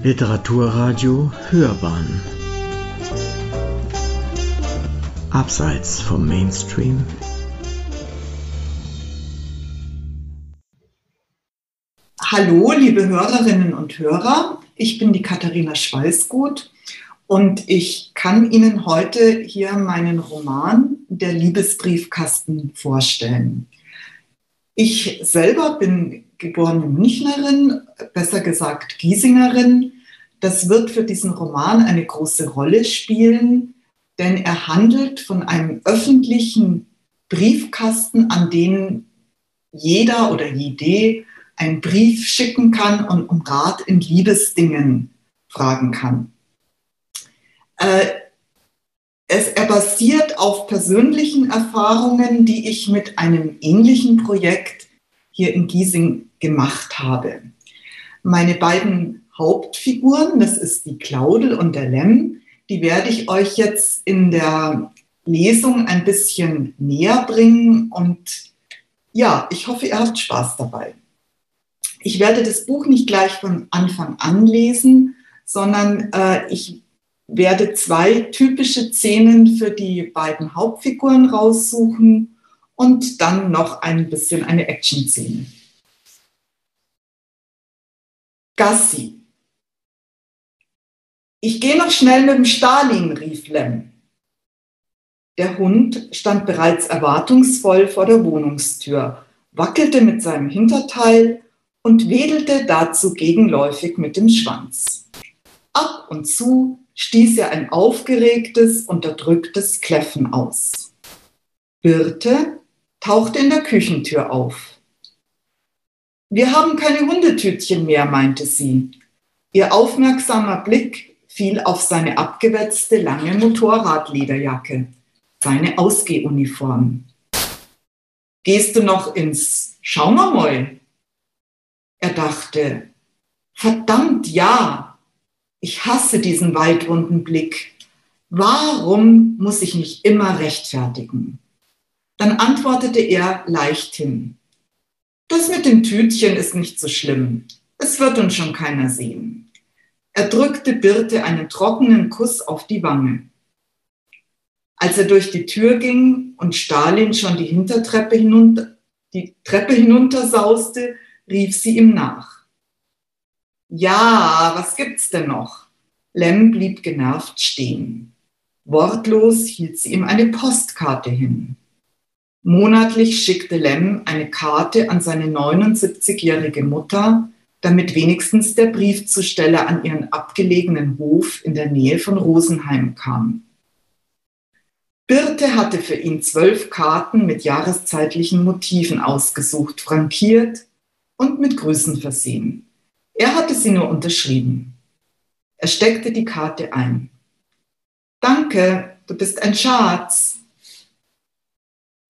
Literaturradio Hörbahn Abseits vom Mainstream Hallo, liebe Hörerinnen und Hörer, ich bin die Katharina Schweißgut und ich kann Ihnen heute hier meinen Roman Der Liebesbriefkasten vorstellen. Ich selber bin geborene Münchnerin, besser gesagt Giesingerin. Das wird für diesen Roman eine große Rolle spielen, denn er handelt von einem öffentlichen Briefkasten, an den jeder oder jede einen Brief schicken kann und um Rat in Liebesdingen fragen kann. Äh, es, er basiert auf persönlichen Erfahrungen, die ich mit einem ähnlichen Projekt hier in Giesing gemacht habe. Meine beiden Hauptfiguren, das ist die Claudel und der Lem, die werde ich euch jetzt in der Lesung ein bisschen näher bringen und ja, ich hoffe, ihr habt Spaß dabei. Ich werde das Buch nicht gleich von Anfang an lesen, sondern äh, ich werde zwei typische Szenen für die beiden Hauptfiguren raussuchen und dann noch ein bisschen eine Action-Szene. Gassi. Ich gehe noch schnell mit dem Stalin, rief Lem. Der Hund stand bereits erwartungsvoll vor der Wohnungstür, wackelte mit seinem Hinterteil und wedelte dazu gegenläufig mit dem Schwanz. Ab und zu stieß er ein aufgeregtes, unterdrücktes Kläffen aus. Birte tauchte in der Küchentür auf. Wir haben keine Hundetütchen mehr, meinte sie. Ihr aufmerksamer Blick fiel auf seine abgewetzte lange Motorradlederjacke, seine Ausgehuniform. Gehst du noch ins Schaumermäul? Er dachte, verdammt ja, ich hasse diesen weitrunden Blick. Warum muss ich mich immer rechtfertigen? Dann antwortete er leichthin. Das mit dem Tütchen ist nicht so schlimm. Es wird uns schon keiner sehen. Er drückte Birte einen trockenen Kuss auf die Wange. Als er durch die Tür ging und Stalin schon die Hintertreppe hinunter, die Treppe hinuntersauste, rief sie ihm nach. Ja, was gibt's denn noch? Lem blieb genervt stehen. Wortlos hielt sie ihm eine Postkarte hin. Monatlich schickte Lem eine Karte an seine 79-jährige Mutter, damit wenigstens der Briefzusteller an ihren abgelegenen Hof in der Nähe von Rosenheim kam. Birte hatte für ihn zwölf Karten mit jahreszeitlichen Motiven ausgesucht, frankiert und mit Grüßen versehen. Er hatte sie nur unterschrieben. Er steckte die Karte ein. Danke, du bist ein Schatz,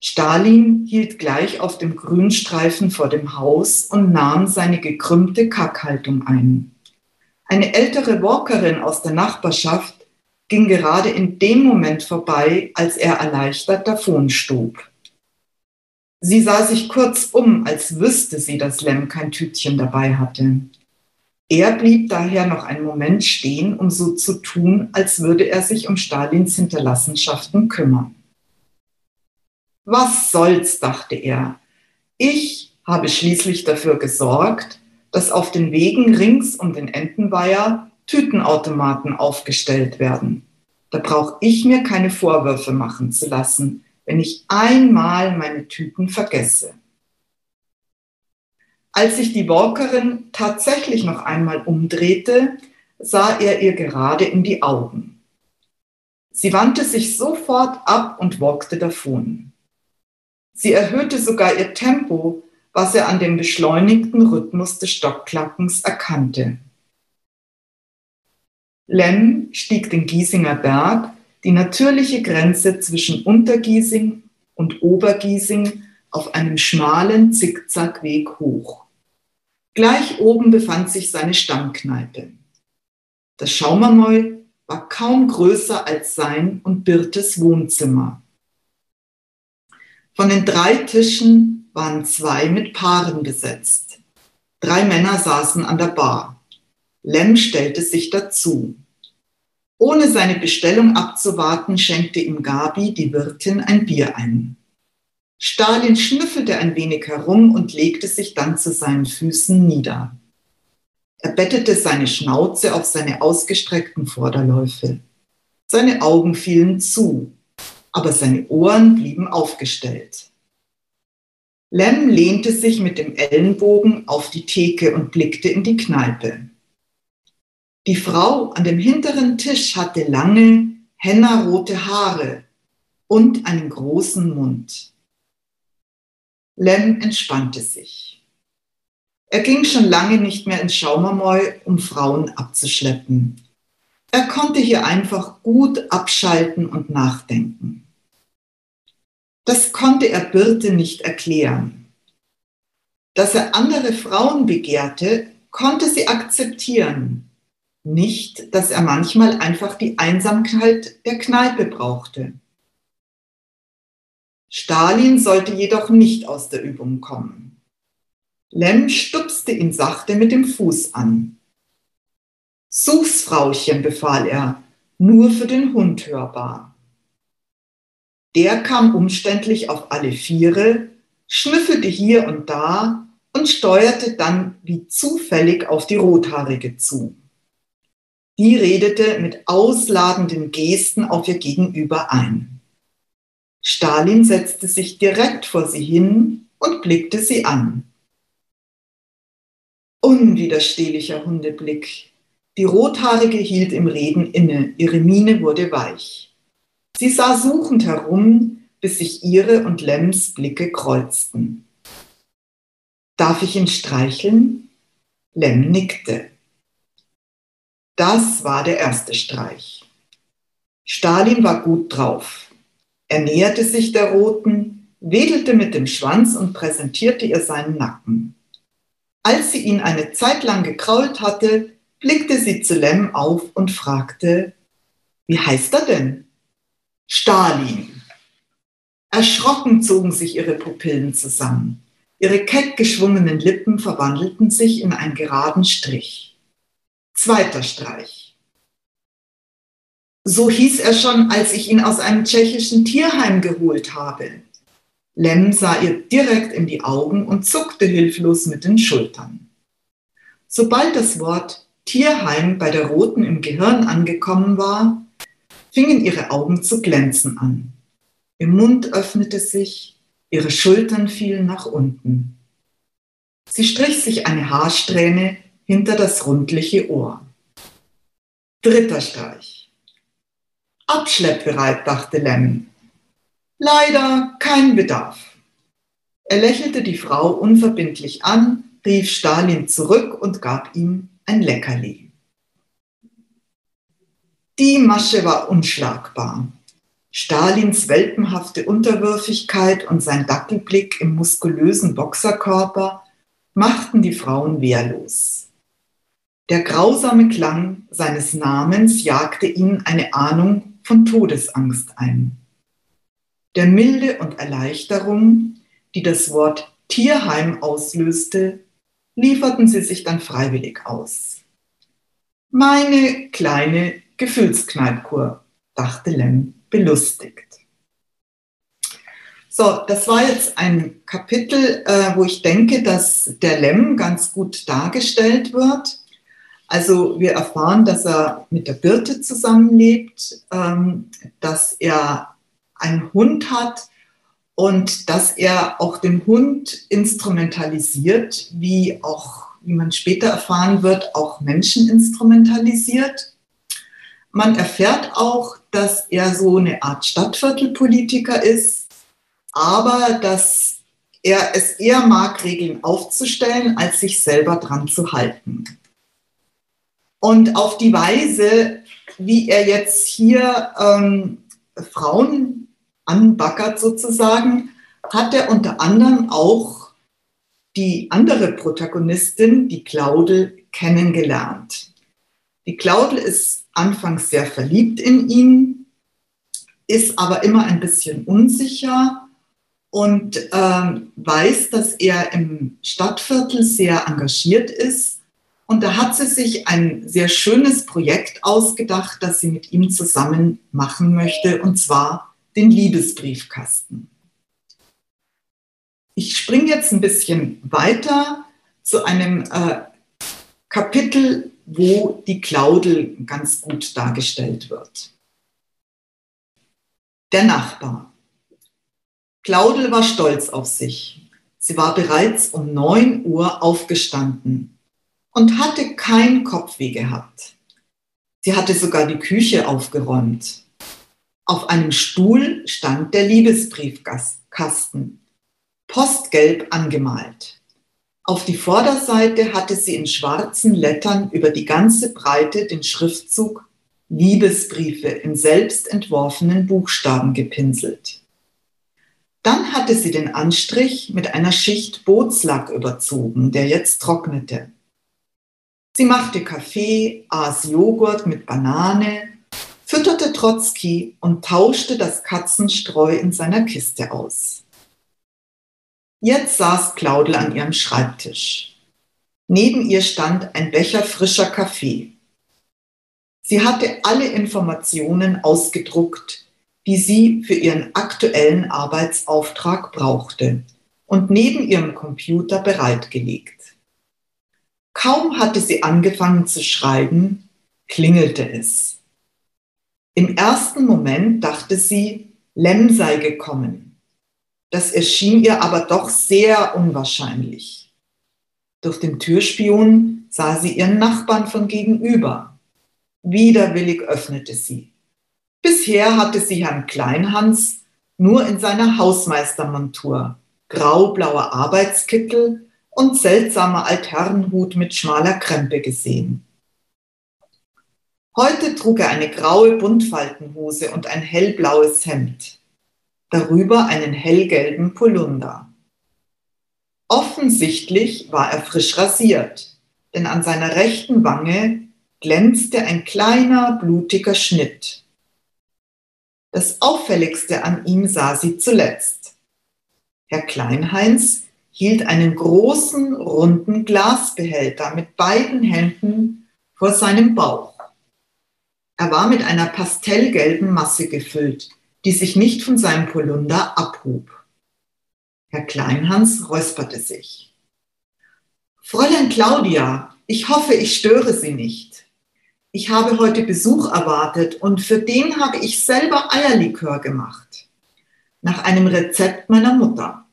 Stalin hielt gleich auf dem Grünstreifen vor dem Haus und nahm seine gekrümmte Kackhaltung ein. Eine ältere Walkerin aus der Nachbarschaft ging gerade in dem Moment vorbei, als er erleichtert davonstob. Sie sah sich kurz um, als wüsste sie, dass Lem kein Tütchen dabei hatte. Er blieb daher noch einen Moment stehen, um so zu tun, als würde er sich um Stalins Hinterlassenschaften kümmern. Was soll's, dachte er. Ich habe schließlich dafür gesorgt, dass auf den Wegen rings um den Entenweiher Tütenautomaten aufgestellt werden. Da brauche ich mir keine Vorwürfe machen zu lassen, wenn ich einmal meine Tüten vergesse. Als sich die Walkerin tatsächlich noch einmal umdrehte, sah er ihr gerade in die Augen. Sie wandte sich sofort ab und walkte davon. Sie erhöhte sogar ihr Tempo, was er an dem beschleunigten Rhythmus des Stockklackens erkannte. Lem stieg den Giesinger Berg, die natürliche Grenze zwischen Untergiesing und Obergiesing, auf einem schmalen Zickzackweg hoch. Gleich oben befand sich seine Stammkneipe. Das Schaumermäul war kaum größer als sein und Birtes Wohnzimmer. Von den drei Tischen waren zwei mit Paaren besetzt. Drei Männer saßen an der Bar. Lem stellte sich dazu. Ohne seine Bestellung abzuwarten, schenkte ihm Gabi, die Wirtin, ein Bier ein. Stalin schnüffelte ein wenig herum und legte sich dann zu seinen Füßen nieder. Er bettete seine Schnauze auf seine ausgestreckten Vorderläufe. Seine Augen fielen zu, aber seine Ohren blieben aufgestellt. Lem lehnte sich mit dem Ellenbogen auf die Theke und blickte in die Kneipe. Die Frau an dem hinteren Tisch hatte lange, hennarote Haare und einen großen Mund. Lem entspannte sich. Er ging schon lange nicht mehr ins Schaumermäu, um Frauen abzuschleppen. Er konnte hier einfach gut abschalten und nachdenken. Das konnte er Birte nicht erklären. Dass er andere Frauen begehrte, konnte sie akzeptieren. Nicht, dass er manchmal einfach die Einsamkeit der Kneipe brauchte. Stalin sollte jedoch nicht aus der Übung kommen. Lem stupste ihn sachte mit dem Fuß an. Such's, Frauchen, befahl er, nur für den Hund hörbar. Der kam umständlich auf alle Viere, schnüffelte hier und da und steuerte dann wie zufällig auf die Rothaarige zu. Die redete mit ausladenden Gesten auf ihr Gegenüber ein. Stalin setzte sich direkt vor sie hin und blickte sie an. Unwiderstehlicher Hundeblick. Die Rothaarige hielt im Reden inne, ihre Miene wurde weich. Sie sah suchend herum, bis sich ihre und Lems Blicke kreuzten. Darf ich ihn streicheln? Lem nickte. Das war der erste Streich. Stalin war gut drauf. Er näherte sich der Roten, wedelte mit dem Schwanz und präsentierte ihr seinen Nacken. Als sie ihn eine Zeit lang gekrault hatte, blickte sie zu Lem auf und fragte, wie heißt er denn? Stalin. Erschrocken zogen sich ihre Pupillen zusammen. Ihre keck geschwungenen Lippen verwandelten sich in einen geraden Strich. Zweiter Streich. So hieß er schon, als ich ihn aus einem tschechischen Tierheim geholt habe. Lem sah ihr direkt in die Augen und zuckte hilflos mit den Schultern. Sobald das Wort Tierheim bei der Roten im Gehirn angekommen war, fingen ihre Augen zu glänzen an. Ihr Mund öffnete sich, ihre Schultern fielen nach unten. Sie strich sich eine Haarsträhne hinter das rundliche Ohr. Dritter Streich. Abschleppbereit, dachte Lem. Leider kein Bedarf. Er lächelte die Frau unverbindlich an, rief Stalin zurück und gab ihm ein Leckerli. Die Masche war unschlagbar. Stalins welpenhafte Unterwürfigkeit und sein Dackelblick im muskulösen Boxerkörper machten die Frauen wehrlos. Der grausame Klang seines Namens jagte ihnen eine Ahnung von Todesangst ein. Der Milde und Erleichterung, die das Wort Tierheim auslöste, lieferten sie sich dann freiwillig aus. Meine kleine Gefühlskneipkur, dachte Lem belustigt. So, das war jetzt ein Kapitel, äh, wo ich denke, dass der Lem ganz gut dargestellt wird. Also wir erfahren, dass er mit der Birte zusammenlebt, ähm, dass er einen Hund hat und dass er auch den Hund instrumentalisiert, wie auch, wie man später erfahren wird, auch Menschen instrumentalisiert. Man erfährt auch, dass er so eine Art Stadtviertelpolitiker ist, aber dass er es eher mag, Regeln aufzustellen, als sich selber dran zu halten. Und auf die Weise, wie er jetzt hier ähm, Frauen anbackert sozusagen, hat er unter anderem auch die andere Protagonistin, die Claudel, kennengelernt. Die Claudel ist anfangs sehr verliebt in ihn, ist aber immer ein bisschen unsicher und ähm, weiß, dass er im Stadtviertel sehr engagiert ist Und da hat sie sich ein sehr schönes Projekt ausgedacht, das sie mit ihm zusammen machen möchte, und zwar den Liebesbriefkasten. Ich springe jetzt ein bisschen weiter zu einem äh, Kapitel, wo die Claudel ganz gut dargestellt wird. Der Nachbar. Claudel war stolz auf sich. Sie war bereits um 9 Uhr aufgestanden und hatte kein Kopfweh gehabt. Sie hatte sogar die Küche aufgeräumt. Auf einem Stuhl stand der Liebesbriefkasten, postgelb angemalt. Auf die Vorderseite hatte sie in schwarzen Lettern über die ganze Breite den Schriftzug Liebesbriefe in selbst entworfenen Buchstaben gepinselt. Dann hatte sie den Anstrich mit einer Schicht Bootslack überzogen, der jetzt trocknete. Sie machte Kaffee, aß Joghurt mit Banane, fütterte Trotzki und tauschte das Katzenstreu in seiner Kiste aus. Jetzt saß Claudel an ihrem Schreibtisch. Neben ihr stand ein Becher frischer Kaffee. Sie hatte alle Informationen ausgedruckt, die sie für ihren aktuellen Arbeitsauftrag brauchte und neben ihrem Computer bereitgelegt. Kaum hatte sie angefangen zu schreiben, klingelte es. Im ersten Moment dachte sie, Lem sei gekommen. Das erschien ihr aber doch sehr unwahrscheinlich. Durch den Türspion sah sie ihren Nachbarn von gegenüber. Widerwillig öffnete sie. Bisher hatte sie Herrn Kleinhans nur in seiner Hausmeistermontur, graublauer Arbeitskittel und seltsamer Altherrenhut mit schmaler Krempe gesehen. Heute trug er eine graue Buntfaltenhose und ein hellblaues Hemd darüber einen hellgelben Polunder. Offensichtlich war er frisch rasiert, denn an seiner rechten Wange glänzte ein kleiner, blutiger Schnitt. Das Auffälligste an ihm sah sie zuletzt. Herr Kleinheinz hielt einen großen, runden Glasbehälter mit beiden Händen vor seinem Bauch. Er war mit einer pastellgelben Masse gefüllt, die sich nicht von seinem Polunder abhob. Herr Kleinhans räusperte sich. Fräulein Claudia, ich hoffe, ich störe Sie nicht. Ich habe heute Besuch erwartet und für den habe ich selber Eierlikör gemacht. Nach einem Rezept meiner Mutter.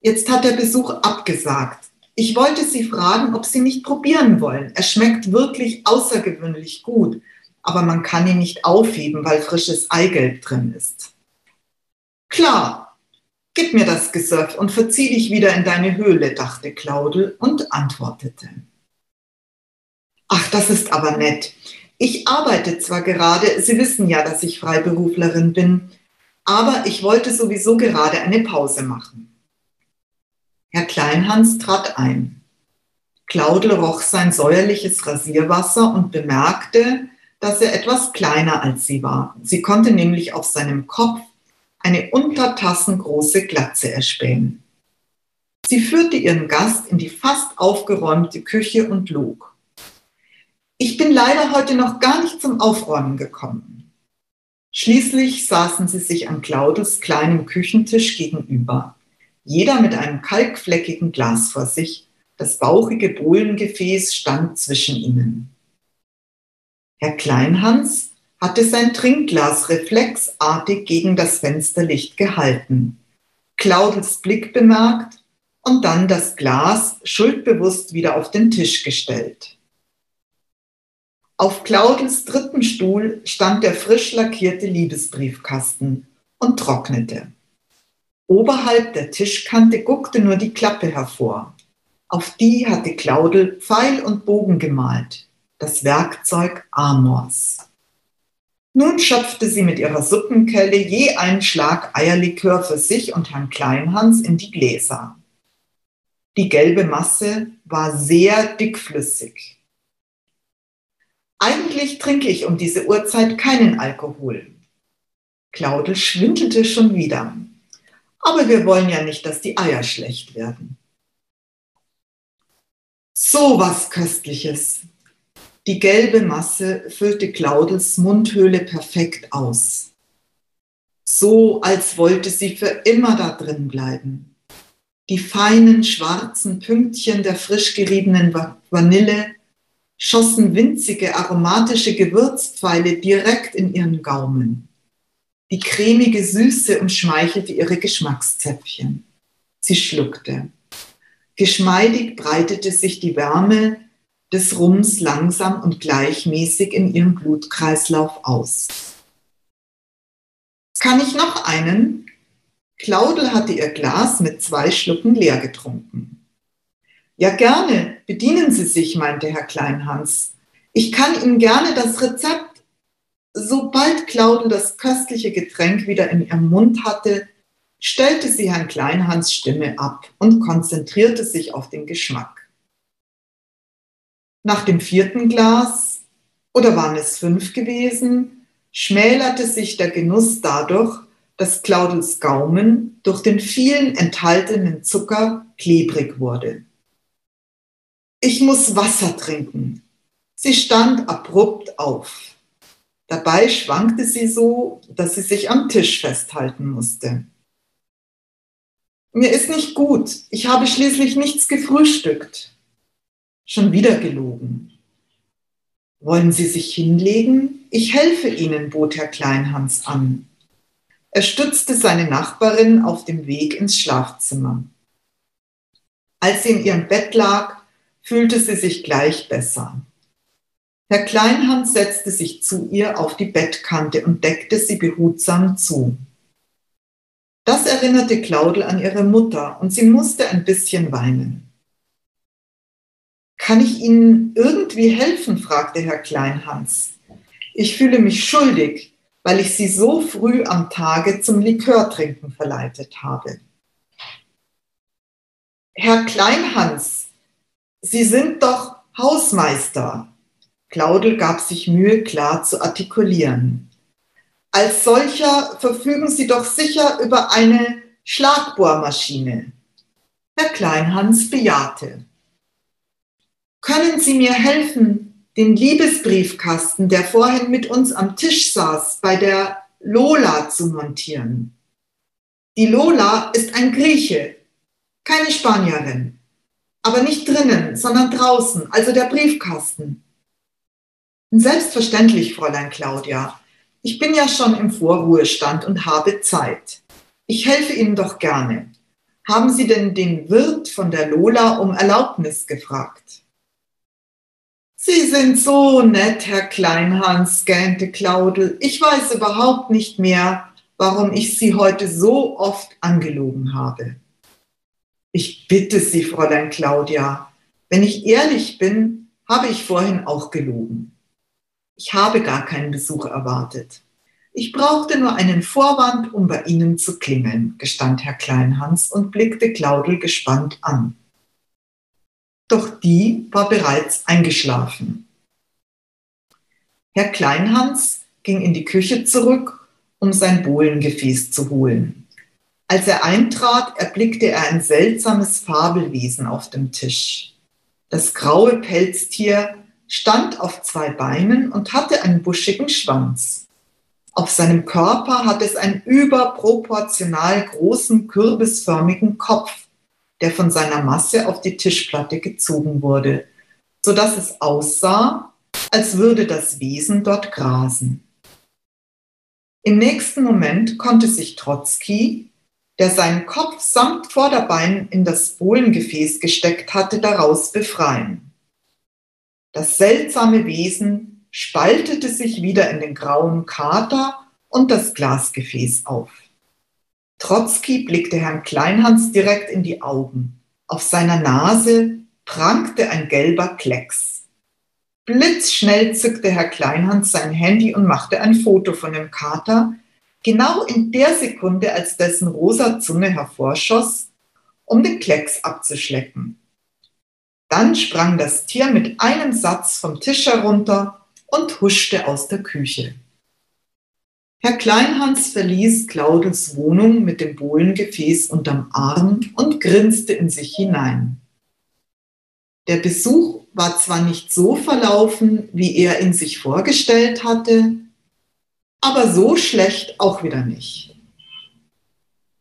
Jetzt hat der Besuch abgesagt. Ich wollte Sie fragen, ob Sie nicht probieren wollen. Er schmeckt wirklich außergewöhnlich gut aber man kann ihn nicht aufheben, weil frisches Eigelb drin ist. Klar, gib mir das Gesöff und verzieh dich wieder in deine Höhle, dachte Claudel und antwortete. Ach, das ist aber nett. Ich arbeite zwar gerade, Sie wissen ja, dass ich Freiberuflerin bin, aber ich wollte sowieso gerade eine Pause machen. Herr Kleinhans trat ein. Claudel roch sein säuerliches Rasierwasser und bemerkte, dass er etwas kleiner als sie war. Sie konnte nämlich auf seinem Kopf eine untertassengroße Glatze erspähen. Sie führte ihren Gast in die fast aufgeräumte Küche und log. Ich bin leider heute noch gar nicht zum Aufräumen gekommen. Schließlich saßen sie sich an Claudes kleinem Küchentisch gegenüber, jeder mit einem kalkfleckigen Glas vor sich, das bauchige Bohlengefäß stand zwischen ihnen. Herr Kleinhans hatte sein Trinkglas reflexartig gegen das Fensterlicht gehalten, Claudels Blick bemerkt und dann das Glas schuldbewusst wieder auf den Tisch gestellt. Auf Claudels dritten Stuhl stand der frisch lackierte Liebesbriefkasten und trocknete. Oberhalb der Tischkante guckte nur die Klappe hervor. Auf die hatte Claudel Pfeil und Bogen gemalt das Werkzeug Amors. Nun schöpfte sie mit ihrer Suppenkelle je einen Schlag Eierlikör für sich und Herrn Kleinhans in die Gläser. Die gelbe Masse war sehr dickflüssig. Eigentlich trinke ich um diese Uhrzeit keinen Alkohol. Claudel schwindelte schon wieder. Aber wir wollen ja nicht, dass die Eier schlecht werden. So was Köstliches. Die gelbe Masse füllte Claudels Mundhöhle perfekt aus. So, als wollte sie für immer da drin bleiben. Die feinen schwarzen Pünktchen der frisch geriebenen Vanille schossen winzige aromatische Gewürzpfeile direkt in ihren Gaumen. Die cremige Süße umschmeichelte ihre Geschmackszäpfchen. Sie schluckte. Geschmeidig breitete sich die Wärme des Rums langsam und gleichmäßig in ihrem Blutkreislauf aus. Kann ich noch einen? Claudel hatte ihr Glas mit zwei Schlucken leer getrunken. Ja, gerne, bedienen Sie sich, meinte Herr Kleinhans. Ich kann Ihnen gerne das Rezept. Sobald Claudel das köstliche Getränk wieder in ihrem Mund hatte, stellte sie Herrn Kleinhans Stimme ab und konzentrierte sich auf den Geschmack. Nach dem vierten Glas, oder waren es fünf gewesen, schmälerte sich der Genuss dadurch, dass Claudels Gaumen durch den vielen enthaltenen Zucker klebrig wurde. Ich muss Wasser trinken. Sie stand abrupt auf. Dabei schwankte sie so, dass sie sich am Tisch festhalten musste. Mir ist nicht gut. Ich habe schließlich nichts gefrühstückt. Schon wieder gelogen. Wollen Sie sich hinlegen? Ich helfe Ihnen, bot Herr Kleinhans an. Er stützte seine Nachbarin auf dem Weg ins Schlafzimmer. Als sie in ihrem Bett lag, fühlte sie sich gleich besser. Herr Kleinhans setzte sich zu ihr auf die Bettkante und deckte sie behutsam zu. Das erinnerte Claudel an ihre Mutter und sie musste ein bisschen weinen. Kann ich Ihnen irgendwie helfen? fragte Herr Kleinhans. Ich fühle mich schuldig, weil ich Sie so früh am Tage zum Likörtrinken verleitet habe. Herr Kleinhans, Sie sind doch Hausmeister. Claudel gab sich Mühe, klar zu artikulieren. Als solcher verfügen Sie doch sicher über eine Schlagbohrmaschine. Herr Kleinhans bejahte. Können Sie mir helfen, den Liebesbriefkasten, der vorhin mit uns am Tisch saß, bei der Lola zu montieren? Die Lola ist ein Grieche, keine Spanierin, aber nicht drinnen, sondern draußen, also der Briefkasten. Selbstverständlich, Fräulein Claudia. Ich bin ja schon im Vorruhestand und habe Zeit. Ich helfe Ihnen doch gerne. Haben Sie denn den Wirt von der Lola um Erlaubnis gefragt? Sie sind so nett, Herr Kleinhans, gähnte Claudel. Ich weiß überhaupt nicht mehr, warum ich Sie heute so oft angelogen habe. Ich bitte Sie, Fräulein Claudia, wenn ich ehrlich bin, habe ich vorhin auch gelogen. Ich habe gar keinen Besuch erwartet. Ich brauchte nur einen Vorwand, um bei Ihnen zu klingeln, gestand Herr Kleinhans und blickte Claudel gespannt an doch die war bereits eingeschlafen. Herr Kleinhans ging in die Küche zurück, um sein Bohlengefäß zu holen. Als er eintrat, erblickte er ein seltsames Fabelwesen auf dem Tisch. Das graue Pelztier stand auf zwei Beinen und hatte einen buschigen Schwanz. Auf seinem Körper hatte es einen überproportional großen kürbisförmigen Kopf der von seiner Masse auf die Tischplatte gezogen wurde, so dass es aussah, als würde das Wesen dort grasen. Im nächsten Moment konnte sich Trotzki, der seinen Kopf samt Vorderbein in das Bohlengefäß gesteckt hatte, daraus befreien. Das seltsame Wesen spaltete sich wieder in den grauen Kater und das Glasgefäß auf. Trotzki blickte Herrn Kleinhans direkt in die Augen. Auf seiner Nase prangte ein gelber Klecks. Blitzschnell zückte Herr Kleinhans sein Handy und machte ein Foto von dem Kater, genau in der Sekunde, als dessen rosa Zunge hervorschoss, um den Klecks abzuschlecken. Dann sprang das Tier mit einem Satz vom Tisch herunter und huschte aus der Küche. Herr Kleinhans verließ Claudels Wohnung mit dem Bohlengefäß unterm Arm und grinste in sich hinein. Der Besuch war zwar nicht so verlaufen, wie er ihn sich vorgestellt hatte, aber so schlecht auch wieder nicht.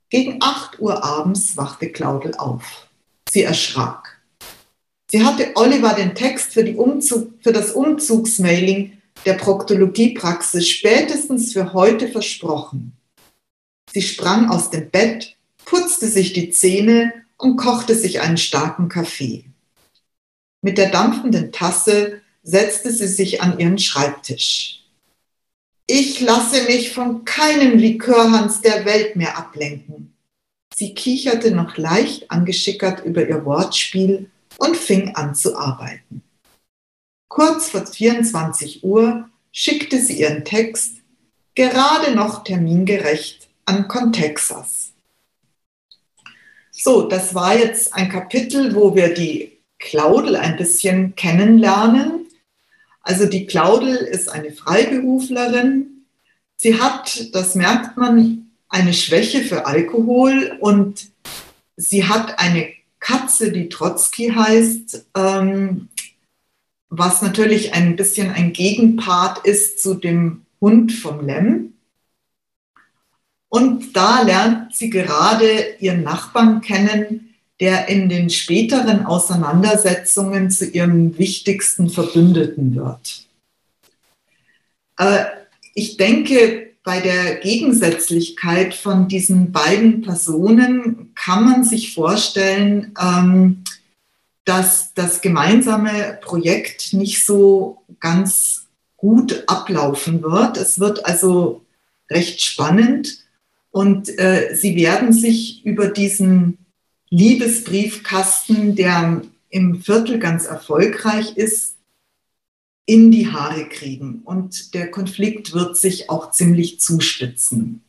Gegen 8 Uhr abends wachte Claudel auf. Sie erschrak. Sie hatte Oliver den Text für, Umzug, für das Umzugsmailing der Proktologiepraxis spätestens für heute versprochen. Sie sprang aus dem Bett, putzte sich die Zähne und kochte sich einen starken Kaffee. Mit der dampfenden Tasse setzte sie sich an ihren Schreibtisch. Ich lasse mich von keinem Likörhans der Welt mehr ablenken. Sie kicherte noch leicht angeschickert über ihr Wortspiel und fing an zu arbeiten. Kurz vor 24 Uhr schickte sie ihren Text, gerade noch termingerecht, an Contexas. So, das war jetzt ein Kapitel, wo wir die Claudel ein bisschen kennenlernen. Also die Claudel ist eine Freiberuflerin. Sie hat, das merkt man, eine Schwäche für Alkohol und sie hat eine Katze, die Trotzki heißt, ähm, was natürlich ein bisschen ein Gegenpart ist zu dem Hund vom Lem. Und da lernt sie gerade ihren Nachbarn kennen, der in den späteren Auseinandersetzungen zu ihrem wichtigsten Verbündeten wird. Ich denke, bei der Gegensätzlichkeit von diesen beiden Personen kann man sich vorstellen, ähm, dass das gemeinsame Projekt nicht so ganz gut ablaufen wird. Es wird also recht spannend und äh, sie werden sich über diesen Liebesbriefkasten, der im Viertel ganz erfolgreich ist, in die Haare kriegen. Und der Konflikt wird sich auch ziemlich zuspitzen.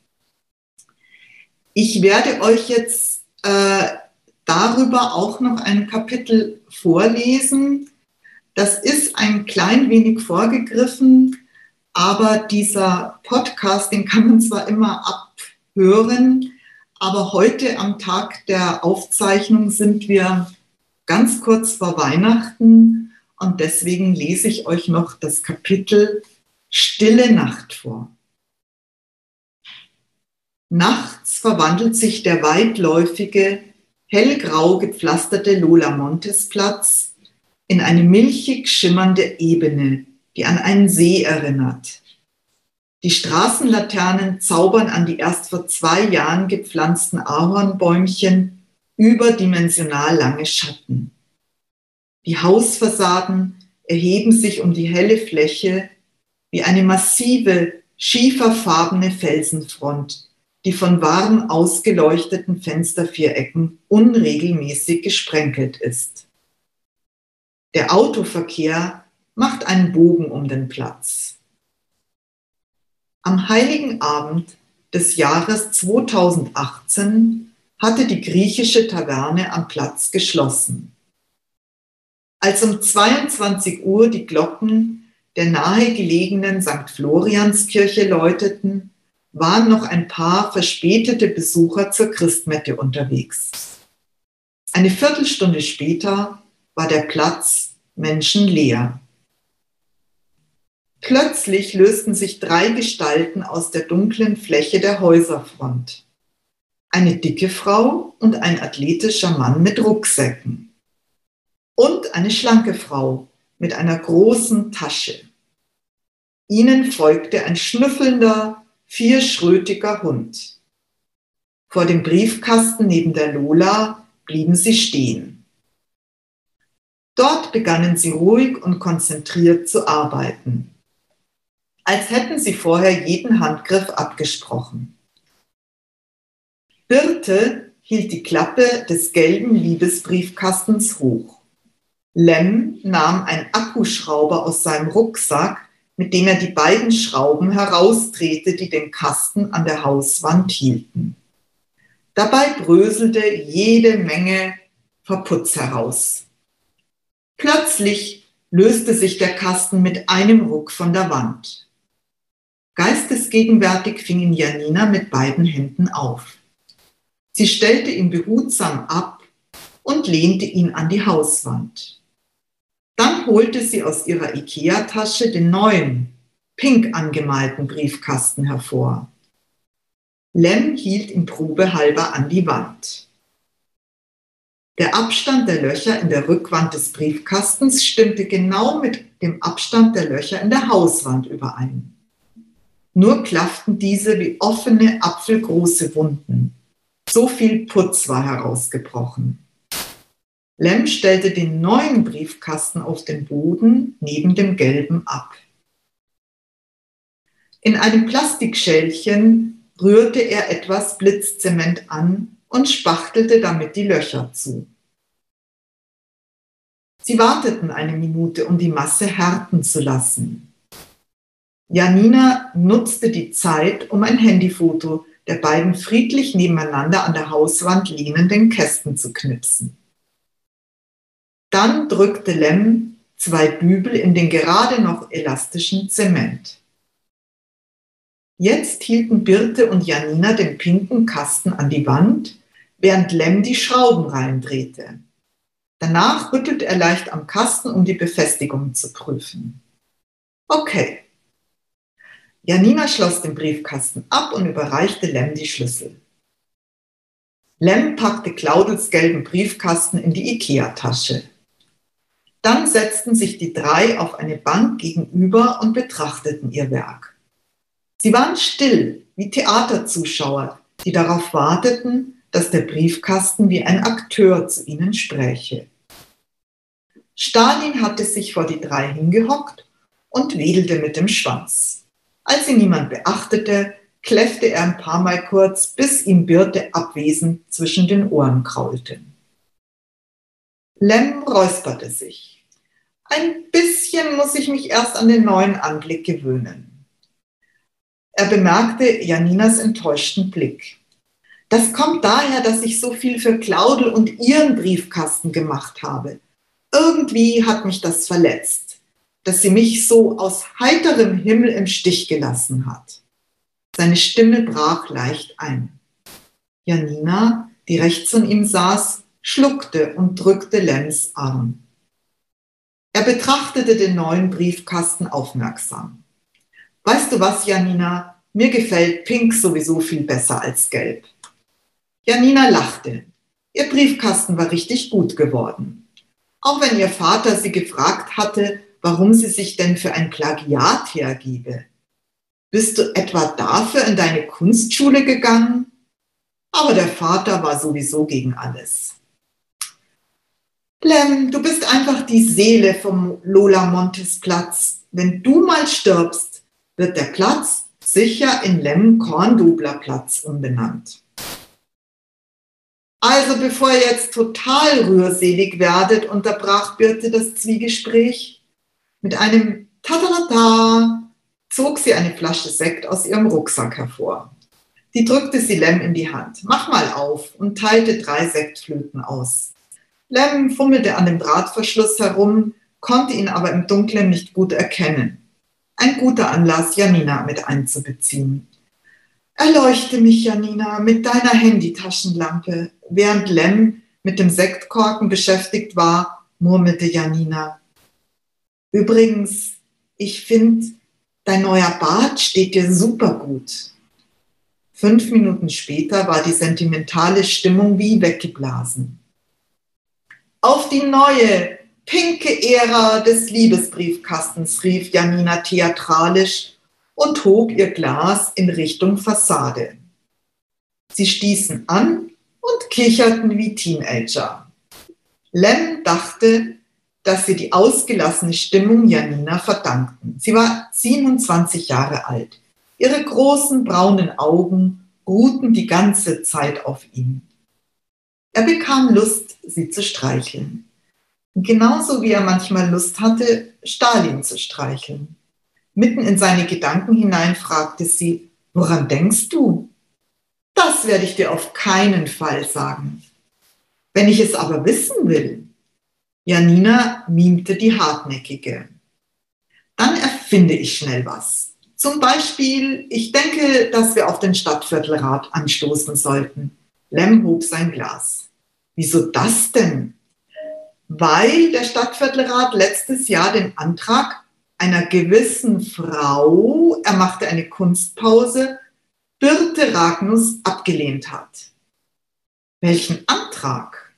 Ich werde euch jetzt äh, darüber auch noch ein Kapitel vorlesen. Das ist ein klein wenig vorgegriffen, aber dieser Podcast, den kann man zwar immer abhören, aber heute am Tag der Aufzeichnung sind wir ganz kurz vor Weihnachten und deswegen lese ich euch noch das Kapitel Stille Nacht vor. Nachts verwandelt sich der weitläufige, hellgrau gepflasterte Lola Montes Platz in eine milchig schimmernde Ebene, die an einen See erinnert. Die Straßenlaternen zaubern an die erst vor zwei Jahren gepflanzten Ahornbäumchen überdimensional lange Schatten. Die Hausfassaden erheben sich um die helle Fläche wie eine massive, schieferfarbene Felsenfront, die von warm ausgeleuchteten Fenstervierecken unregelmäßig gesprenkelt ist. Der Autoverkehr macht einen Bogen um den Platz. Am heiligen Abend des Jahres 2018 hatte die griechische Taverne am Platz geschlossen. Als um 22 Uhr die Glocken der nahegelegenen St. Florianskirche läuteten, waren noch ein paar verspätete Besucher zur Christmette unterwegs. Eine Viertelstunde später war der Platz menschenleer. Plötzlich lösten sich drei Gestalten aus der dunklen Fläche der Häuserfront. Eine dicke Frau und ein athletischer Mann mit Rucksäcken. Und eine schlanke Frau mit einer großen Tasche. Ihnen folgte ein schnüffelnder, vierschrötiger Hund. Vor dem Briefkasten neben der Lola blieben sie stehen. Dort begannen sie ruhig und konzentriert zu arbeiten als hätten sie vorher jeden Handgriff abgesprochen. Birte hielt die Klappe des gelben Liebesbriefkastens hoch. Lem nahm einen Akkuschrauber aus seinem Rucksack, mit dem er die beiden Schrauben herausdrehte, die den Kasten an der Hauswand hielten. Dabei bröselte jede Menge Verputz heraus. Plötzlich löste sich der Kasten mit einem Ruck von der Wand. Geistesgegenwärtig fing ihn Janina mit beiden Händen auf. Sie stellte ihn behutsam ab und lehnte ihn an die Hauswand. Dann holte sie aus ihrer Ikea-Tasche den neuen, pink angemalten Briefkasten hervor. Lem hielt ihn probehalber an die Wand. Der Abstand der Löcher in der Rückwand des Briefkastens stimmte genau mit dem Abstand der Löcher in der Hauswand überein. Nur klafften diese wie offene, apfelgroße Wunden. So viel Putz war herausgebrochen. Lem stellte den neuen Briefkasten auf den Boden neben dem gelben ab. In einem Plastikschälchen rührte er etwas Blitzzement an und spachtelte damit die Löcher zu. Sie warteten eine Minute, um die Masse härten zu lassen. Janina nutzte die Zeit, um ein Handyfoto der beiden friedlich nebeneinander an der Hauswand lehnenden Kästen zu knipsen. Dann drückte Lem zwei Bübel in den gerade noch elastischen Zement. Jetzt hielten Birte und Janina den pinken Kasten an die Wand während Lem die Schrauben reindrehte. Danach rüttelte er leicht am Kasten, um die Befestigung zu prüfen. Okay. Janina schloss den Briefkasten ab und überreichte Lem die Schlüssel. Lem packte Claudels gelben Briefkasten in die Ikea-Tasche. Dann setzten sich die drei auf eine Bank gegenüber und betrachteten ihr Werk. Sie waren still, wie Theaterzuschauer, die darauf warteten, dass der Briefkasten wie ein Akteur zu ihnen spräche. Stalin hatte sich vor die drei hingehockt und wedelte mit dem Schwanz. Als ihn niemand beachtete, kläffte er ein paar Mal kurz, bis ihm Birte abwesend zwischen den Ohren kraulte. Lem räusperte sich. Ein bisschen muss ich mich erst an den neuen Anblick gewöhnen. Er bemerkte Janinas enttäuschten Blick. Das kommt daher, dass ich so viel für Claudel und ihren Briefkasten gemacht habe. Irgendwie hat mich das verletzt, dass sie mich so aus heiterem Himmel im Stich gelassen hat. Seine Stimme brach leicht ein. Janina, die rechts von ihm saß, schluckte und drückte Lems Arm. Er betrachtete den neuen Briefkasten aufmerksam. Weißt du was, Janina? Mir gefällt Pink sowieso viel besser als Gelb. Janina lachte. Ihr Briefkasten war richtig gut geworden. Auch wenn ihr Vater sie gefragt hatte, warum sie sich denn für ein Plagiat hergebe. Bist du etwa dafür in deine Kunstschule gegangen? Aber der Vater war sowieso gegen alles. Lem, du bist einfach die Seele vom Lola Montes Platz. Wenn du mal stirbst, wird der Platz sicher in Lem Korndubler Platz umbenannt. Also bevor ihr jetzt total rührselig werdet, unterbrach Birte das Zwiegespräch. Mit einem Tatatata zog sie eine Flasche Sekt aus ihrem Rucksack hervor. Die drückte sie Lem in die Hand. Mach mal auf und teilte drei Sektflöten aus. Lem fummelte an dem Drahtverschluss herum, konnte ihn aber im Dunkeln nicht gut erkennen. Ein guter Anlass, Janina mit einzubeziehen. Erleuchte mich, Janina, mit deiner Handytaschenlampe. Während Lem mit dem Sektkorken beschäftigt war, murmelte Janina. Übrigens, ich finde, dein neuer Bart steht dir super gut. Fünf Minuten später war die sentimentale Stimmung wie weggeblasen. Auf die neue, pinke Ära des Liebesbriefkastens, rief Janina theatralisch und hob ihr Glas in Richtung Fassade. Sie stießen an und kicherten wie Teenager. Lem dachte, dass sie die ausgelassene Stimmung Janina verdankten. Sie war 27 Jahre alt. Ihre großen braunen Augen ruhten die ganze Zeit auf ihm. Er bekam Lust, sie zu streicheln. Genauso wie er manchmal Lust hatte, Stalin zu streicheln. Mitten in seine Gedanken hinein fragte sie, woran denkst du? Das werde ich dir auf keinen Fall sagen. Wenn ich es aber wissen will. Janina mimte die Hartnäckige. Dann erfinde ich schnell was. Zum Beispiel, ich denke, dass wir auf den Stadtviertelrat anstoßen sollten. Lem hob sein Glas. Wieso das denn? weil der Stadtviertelrat letztes Jahr den Antrag einer gewissen Frau, er machte eine Kunstpause, Birte Ragnus abgelehnt hat. Welchen Antrag?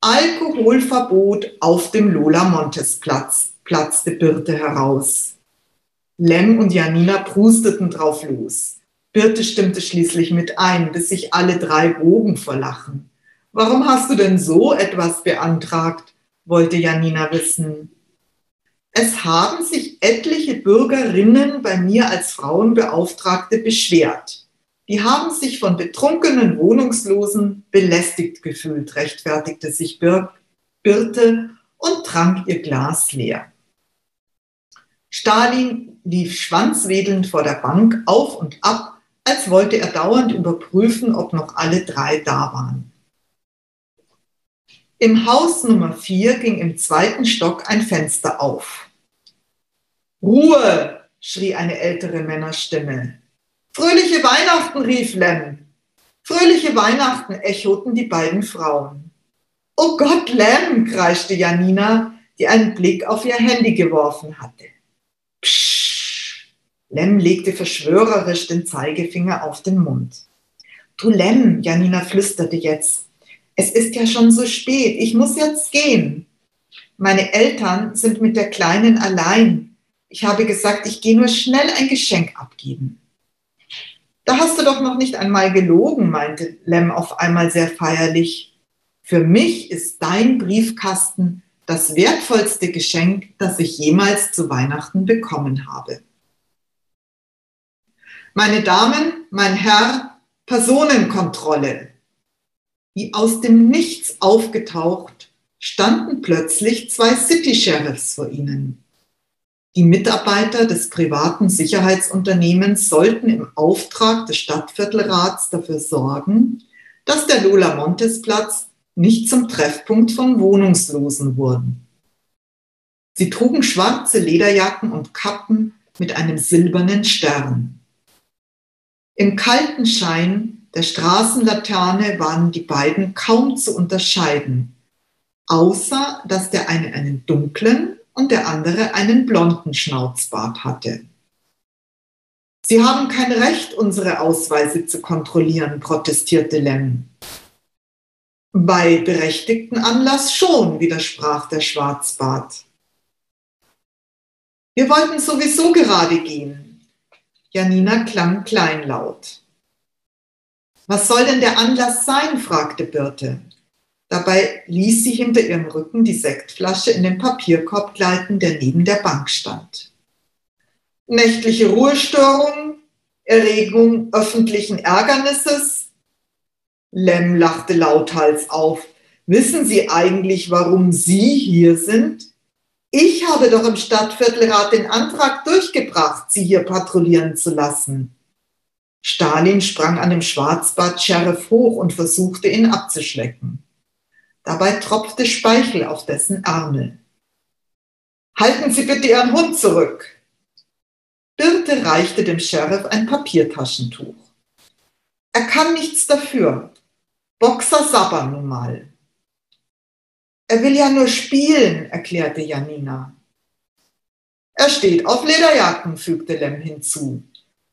Alkoholverbot auf dem Lola Montes Platz, platzte Birte heraus. Lem und Janina prusteten drauf los. Birte stimmte schließlich mit ein, bis sich alle drei bogen vor Lachen. Warum hast du denn so etwas beantragt? wollte Janina wissen. Es haben sich etliche Bürgerinnen bei mir als Frauenbeauftragte beschwert. Die haben sich von betrunkenen Wohnungslosen belästigt gefühlt, rechtfertigte sich Bir Birte und trank ihr Glas leer. Stalin lief schwanzwedelnd vor der Bank auf und ab, als wollte er dauernd überprüfen, ob noch alle drei da waren. Im Haus Nummer 4 ging im zweiten Stock ein Fenster auf. Ruhe, schrie eine ältere Männerstimme. Fröhliche Weihnachten, rief Lem. Fröhliche Weihnachten, echoten die beiden Frauen. Oh Gott, Lem, kreischte Janina, die einen Blick auf ihr Handy geworfen hatte. Psch. Lem legte verschwörerisch den Zeigefinger auf den Mund. Du Lem, Janina flüsterte jetzt, es ist ja schon so spät, ich muss jetzt gehen. Meine Eltern sind mit der Kleinen allein. Ich habe gesagt, ich gehe nur schnell ein Geschenk abgeben. Da hast du doch noch nicht einmal gelogen, meinte Lem auf einmal sehr feierlich. Für mich ist dein Briefkasten das wertvollste Geschenk, das ich jemals zu Weihnachten bekommen habe. Meine Damen, mein Herr, Personenkontrolle. Wie aus dem Nichts aufgetaucht, standen plötzlich zwei City Sheriffs vor ihnen. Die Mitarbeiter des privaten Sicherheitsunternehmens sollten im Auftrag des Stadtviertelrats dafür sorgen, dass der Lola Montes Platz nicht zum Treffpunkt von Wohnungslosen wurde. Sie trugen schwarze Lederjacken und Kappen mit einem silbernen Stern. Im kalten Schein der Straßenlaterne waren die beiden kaum zu unterscheiden, außer dass der eine einen dunklen und der andere einen blonden Schnauzbart hatte. Sie haben kein Recht, unsere Ausweise zu kontrollieren, protestierte Lem. Bei berechtigten Anlass schon, widersprach der Schwarzbart. Wir wollten sowieso gerade gehen. Janina klang kleinlaut. Was soll denn der Anlass sein? fragte Birte. Dabei ließ sie hinter ihrem Rücken die Sektflasche in den Papierkorb gleiten, der neben der Bank stand. Nächtliche Ruhestörung, Erregung öffentlichen Ärgernisses. Lem lachte lauthals auf. Wissen Sie eigentlich, warum Sie hier sind? Ich habe doch im Stadtviertelrat den Antrag durchgebracht, Sie hier patrouillieren zu lassen. Stalin sprang an dem Schwarzbart-Sheriff hoch und versuchte ihn abzuschlecken. Dabei tropfte Speichel auf dessen Ärmel. Halten Sie bitte Ihren Hund zurück. Birte reichte dem Sheriff ein Papiertaschentuch. Er kann nichts dafür. Boxer sabbern nun mal. Er will ja nur spielen, erklärte Janina. Er steht auf Lederjacken, fügte Lem hinzu.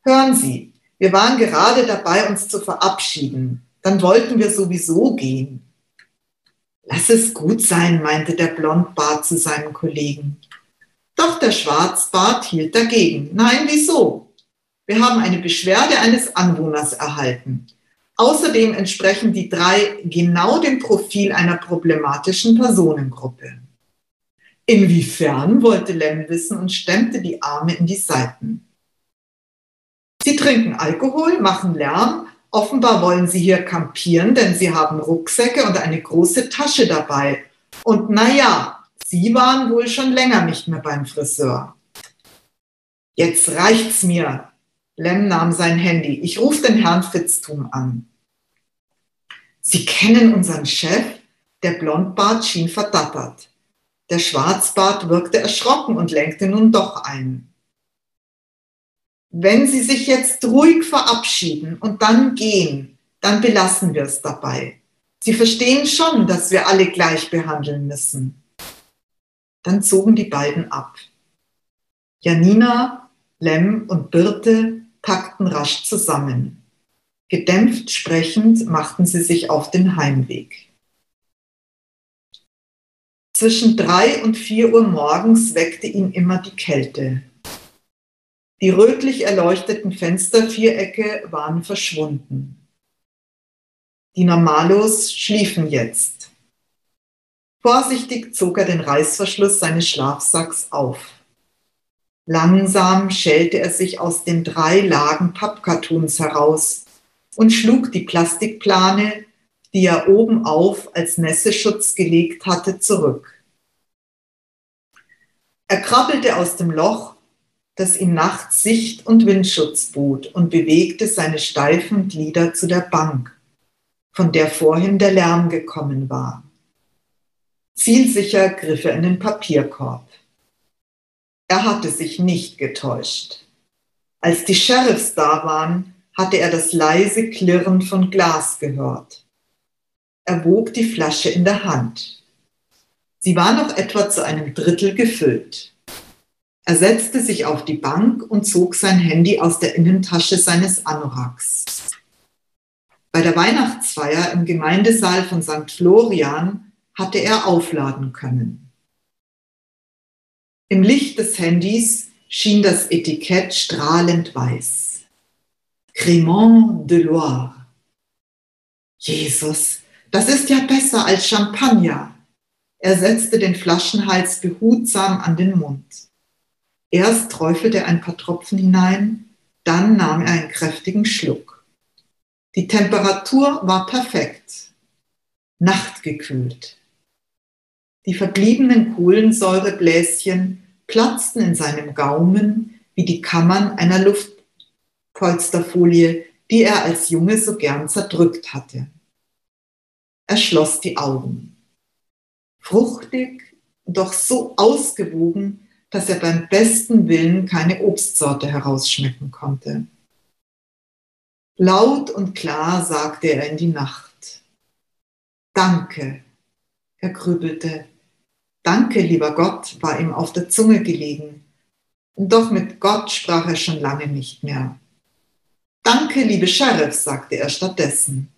Hören Sie, wir waren gerade dabei, uns zu verabschieden. Dann wollten wir sowieso gehen. Lass es gut sein, meinte der Blondbart zu seinem Kollegen. Doch der Schwarzbart hielt dagegen. Nein, wieso? Wir haben eine Beschwerde eines Anwohners erhalten. Außerdem entsprechen die drei genau dem Profil einer problematischen Personengruppe. Inwiefern wollte Lem wissen und stemmte die Arme in die Seiten. Sie trinken Alkohol, machen Lärm Offenbar wollen sie hier kampieren, denn sie haben Rucksäcke und eine große Tasche dabei. Und naja, sie waren wohl schon länger nicht mehr beim Friseur. Jetzt reicht's mir. Lem nahm sein Handy. Ich rufe den Herrn Fitztum an. Sie kennen unseren Chef? Der Blondbart schien verdattert. Der Schwarzbart wirkte erschrocken und lenkte nun doch ein. Wenn Sie sich jetzt ruhig verabschieden und dann gehen, dann belassen wir es dabei. Sie verstehen schon, dass wir alle gleich behandeln müssen. Dann zogen die beiden ab. Janina, Lem und Birte packten rasch zusammen. Gedämpft sprechend machten sie sich auf den Heimweg. Zwischen drei und vier Uhr morgens weckte ihn immer die Kälte. Die rötlich erleuchteten Fenstervierecke waren verschwunden. Die Normalos schliefen jetzt. Vorsichtig zog er den Reißverschluss seines Schlafsacks auf. Langsam schälte er sich aus den drei Lagen Pappkartons heraus und schlug die Plastikplane, die er oben auf als Nässeschutz gelegt hatte, zurück. Er krabbelte aus dem Loch, das ihm nachts Sicht und Windschutz bot, und bewegte seine steifen Glieder zu der Bank, von der vorhin der Lärm gekommen war. Zielsicher griff er in den Papierkorb. Er hatte sich nicht getäuscht. Als die Sheriffs da waren, hatte er das leise Klirren von Glas gehört. Er wog die Flasche in der Hand. Sie war noch etwa zu einem Drittel gefüllt. Er setzte sich auf die Bank und zog sein Handy aus der Innentasche seines Anoraks. Bei der Weihnachtsfeier im Gemeindesaal von St. Florian hatte er aufladen können. Im Licht des Handys schien das Etikett strahlend weiß. Cremant de Loire. Jesus, das ist ja besser als Champagner. Er setzte den Flaschenhals behutsam an den Mund. Erst träufelte er ein paar Tropfen hinein, dann nahm er einen kräftigen Schluck. Die Temperatur war perfekt, nachtgekühlt. Die verbliebenen Kohlensäurebläschen platzten in seinem Gaumen wie die Kammern einer Luftpolsterfolie, die er als Junge so gern zerdrückt hatte. Er schloss die Augen. Fruchtig, doch so ausgewogen, dass er beim besten Willen keine Obstsorte herausschmecken konnte. Laut und klar sagte er in die Nacht. Danke. Er grübelte. Danke, lieber Gott, war ihm auf der Zunge gelegen. Und doch mit Gott sprach er schon lange nicht mehr. Danke, liebe Sheriff, sagte er stattdessen.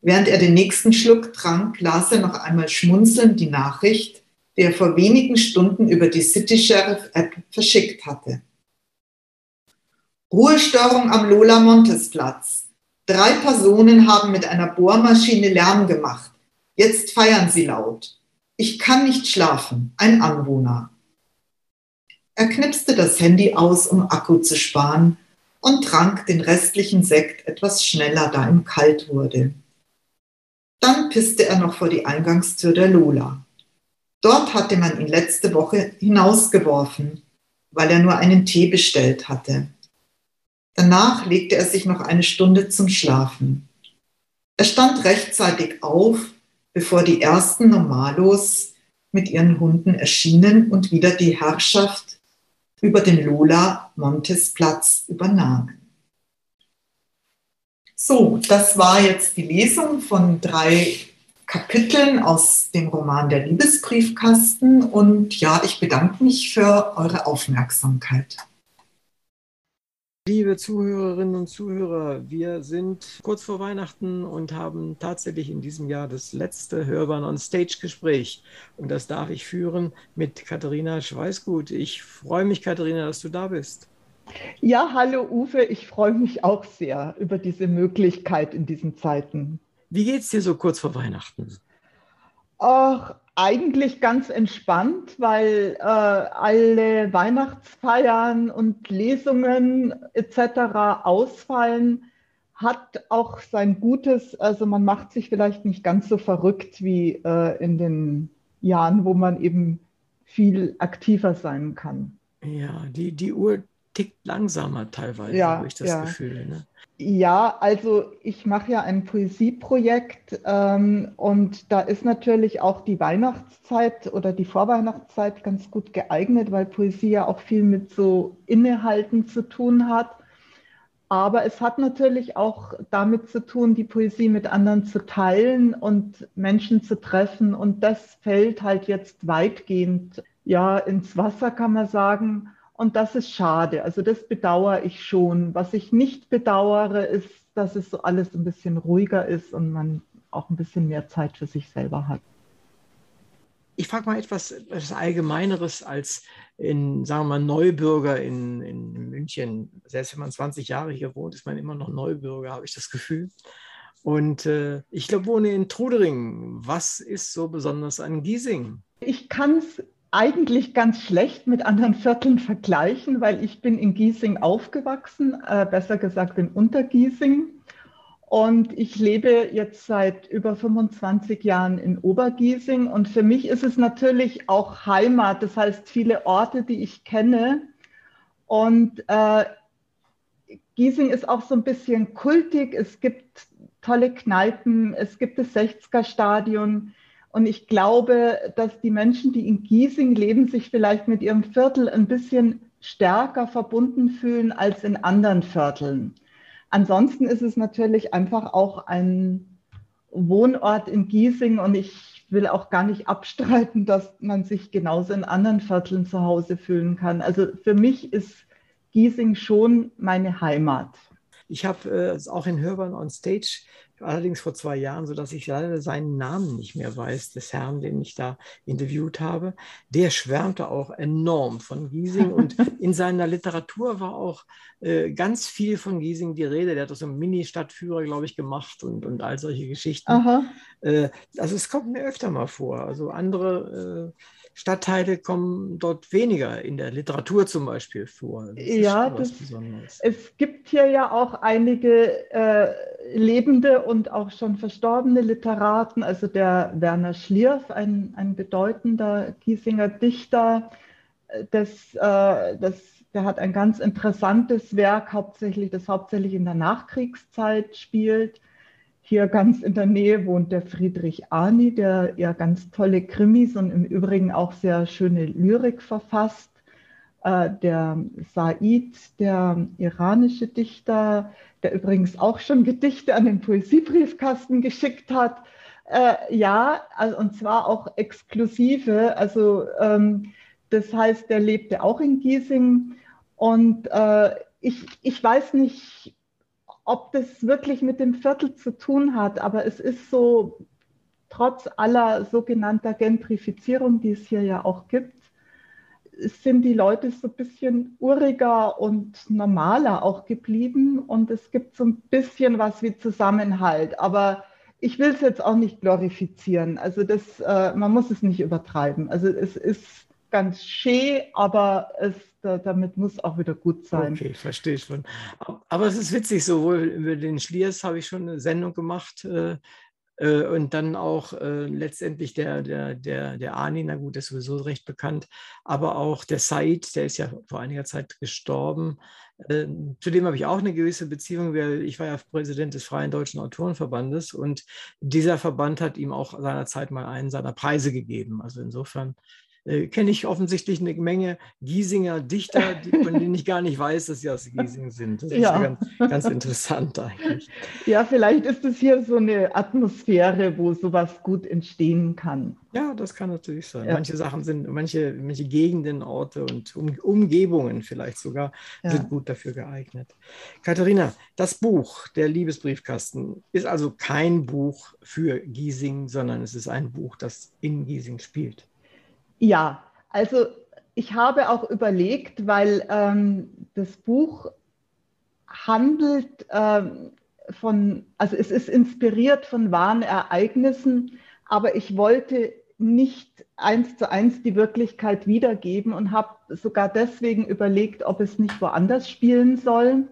Während er den nächsten Schluck trank, las er noch einmal schmunzelnd die Nachricht, die er vor wenigen Stunden über die City Sheriff App verschickt hatte. Ruhestörung am Lola Montes Platz. Drei Personen haben mit einer Bohrmaschine Lärm gemacht. Jetzt feiern sie laut. Ich kann nicht schlafen, ein Anwohner. Er knipste das Handy aus, um Akku zu sparen, und trank den restlichen Sekt etwas schneller, da ihm kalt wurde. Dann pisste er noch vor die Eingangstür der Lola. Dort hatte man ihn letzte Woche hinausgeworfen, weil er nur einen Tee bestellt hatte. Danach legte er sich noch eine Stunde zum Schlafen. Er stand rechtzeitig auf bevor die ersten Normalos mit ihren Hunden erschienen und wieder die Herrschaft über den Lola Montes Platz übernahmen. So, das war jetzt die Lesung von drei Kapiteln aus dem Roman Der Liebesbriefkasten und ja, ich bedanke mich für eure Aufmerksamkeit. Liebe Zuhörerinnen und Zuhörer, wir sind kurz vor Weihnachten und haben tatsächlich in diesem Jahr das letzte Hörbahn on Stage Gespräch. Und das darf ich führen mit Katharina Schweißgut. Ich freue mich, Katharina, dass du da bist. Ja, hallo Uwe, ich freue mich auch sehr über diese Möglichkeit in diesen Zeiten. Wie geht es dir so kurz vor Weihnachten? Ach, eigentlich ganz entspannt, weil äh, alle Weihnachtsfeiern und Lesungen etc. ausfallen, hat auch sein Gutes. Also man macht sich vielleicht nicht ganz so verrückt wie äh, in den Jahren, wo man eben viel aktiver sein kann. Ja, die, die Uhr tickt langsamer teilweise, ja, habe ich das ja. Gefühl. Ne? Ja, also ich mache ja ein Poesieprojekt ähm, und da ist natürlich auch die Weihnachtszeit oder die Vorweihnachtszeit ganz gut geeignet, weil Poesie ja auch viel mit so Innehalten zu tun hat. Aber es hat natürlich auch damit zu tun, die Poesie mit anderen zu teilen und Menschen zu treffen. Und das fällt halt jetzt weitgehend ja ins Wasser, kann man sagen. Und das ist schade. Also das bedauere ich schon. Was ich nicht bedauere, ist, dass es so alles ein bisschen ruhiger ist und man auch ein bisschen mehr Zeit für sich selber hat. Ich frage mal etwas, etwas Allgemeineres als in, sagen wir mal, Neubürger in, in München. Selbst wenn man 20 Jahre hier wohnt, ist man immer noch Neubürger, habe ich das Gefühl. Und äh, ich glaube, wohne in Trudering. Was ist so besonders an Giesing? Ich kann es eigentlich ganz schlecht mit anderen Vierteln vergleichen, weil ich bin in Giesing aufgewachsen, äh, besser gesagt in Untergiesing. Und ich lebe jetzt seit über 25 Jahren in Obergiesing. Und für mich ist es natürlich auch Heimat, das heißt viele Orte, die ich kenne. Und äh, Giesing ist auch so ein bisschen kultig. Es gibt tolle Kneipen, es gibt das 60er-Stadion. Und ich glaube, dass die Menschen, die in Giesing leben, sich vielleicht mit ihrem Viertel ein bisschen stärker verbunden fühlen als in anderen Vierteln. Ansonsten ist es natürlich einfach auch ein Wohnort in Giesing und ich will auch gar nicht abstreiten, dass man sich genauso in anderen Vierteln zu Hause fühlen kann. Also für mich ist Giesing schon meine Heimat. Ich habe äh, auch in Hörbern on Stage allerdings vor zwei Jahren, sodass ich leider seinen Namen nicht mehr weiß, des Herrn, den ich da interviewt habe. Der schwärmte auch enorm von Giesing und in seiner Literatur war auch äh, ganz viel von Giesing die Rede. Der hat auch so einen Mini-Stadtführer, glaube ich, gemacht und, und all solche Geschichten. Äh, also es kommt mir öfter mal vor. Also andere äh, Stadtteile kommen dort weniger in der Literatur zum Beispiel vor. Das ja, das, es gibt hier ja auch einige äh, lebende und auch schon verstorbene Literaten, also der Werner Schlierf, ein, ein bedeutender Giesinger Dichter, äh, das, äh, das, der hat ein ganz interessantes Werk, hauptsächlich, das hauptsächlich in der Nachkriegszeit spielt. Hier ganz in der Nähe wohnt der Friedrich Arni, der ja ganz tolle Krimis und im Übrigen auch sehr schöne Lyrik verfasst. Äh, der Said, der iranische Dichter, der übrigens auch schon Gedichte an den Poesiebriefkasten geschickt hat. Äh, ja, und zwar auch exklusive. Also ähm, das heißt, der lebte auch in Giesing. Und äh, ich, ich weiß nicht, ob das wirklich mit dem Viertel zu tun hat, aber es ist so, trotz aller sogenannter Gentrifizierung, die es hier ja auch gibt, sind die Leute so ein bisschen uriger und normaler auch geblieben und es gibt so ein bisschen was wie Zusammenhalt. Aber ich will es jetzt auch nicht glorifizieren. Also das, äh, man muss es nicht übertreiben. Also es ist ganz schön, aber es, da, damit muss auch wieder gut sein. Okay, verstehe schon. Aber es ist witzig, sowohl über den Schliers habe ich schon eine Sendung gemacht äh, äh, und dann auch äh, letztendlich der, der, der, der Ani, na gut, der ist sowieso recht bekannt, aber auch der Said, der ist ja vor einiger Zeit gestorben. Äh, zu dem habe ich auch eine gewisse Beziehung, weil ich war ja Präsident des Freien Deutschen Autorenverbandes und dieser Verband hat ihm auch seinerzeit mal einen seiner Preise gegeben. Also insofern äh, kenne ich offensichtlich eine Menge Giesinger Dichter, die, von denen ich gar nicht weiß, dass sie aus Giesing sind. Das ist ja, ganz, ganz, interessant eigentlich. Ja, vielleicht ist es hier so eine Atmosphäre, wo sowas gut entstehen kann. Ja, das kann natürlich sein. Ja. Manche Sachen sind, manche, manche Gegenden, Orte und um, Umgebungen vielleicht sogar ja. sind gut dafür geeignet. Katharina, das Buch, der Liebesbriefkasten, ist also kein Buch für Giesing, sondern es ist ein Buch, das in Giesing spielt. Ja, also ich habe auch überlegt, weil ähm, das Buch handelt ähm, von, also es ist inspiriert von wahren Ereignissen, aber ich wollte nicht eins zu eins die Wirklichkeit wiedergeben und habe sogar deswegen überlegt, ob es nicht woanders spielen soll.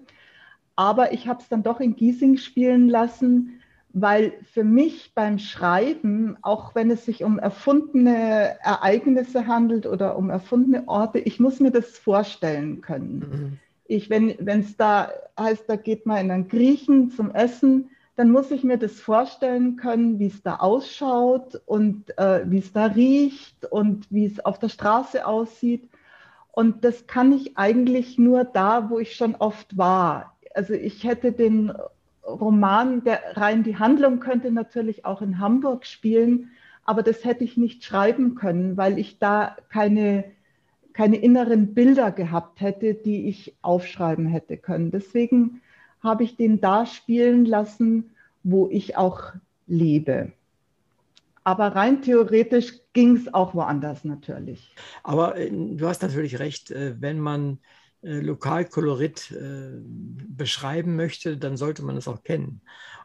Aber ich habe es dann doch in Giesing spielen lassen, weil für mich beim Schreiben, auch wenn es sich um erfundene Ereignisse handelt oder um erfundene Orte, ich muss mir das vorstellen können. Mhm. Ich, wenn es da heißt, da geht man in einen Griechen zum Essen, dann muss ich mir das vorstellen können, wie es da ausschaut und äh, wie es da riecht und wie es auf der Straße aussieht. Und das kann ich eigentlich nur da, wo ich schon oft war. also ich hätte den Roman, der rein die Handlung könnte natürlich auch in Hamburg spielen, aber das hätte ich nicht schreiben können, weil ich da keine, keine inneren Bilder gehabt hätte, die ich aufschreiben hätte können. Deswegen habe ich den da spielen lassen, wo ich auch lebe. Aber rein theoretisch ging es auch woanders natürlich. Aber äh, du hast natürlich recht, äh, wenn man Lokalkolorit äh, beschreiben möchte, dann sollte man es auch kennen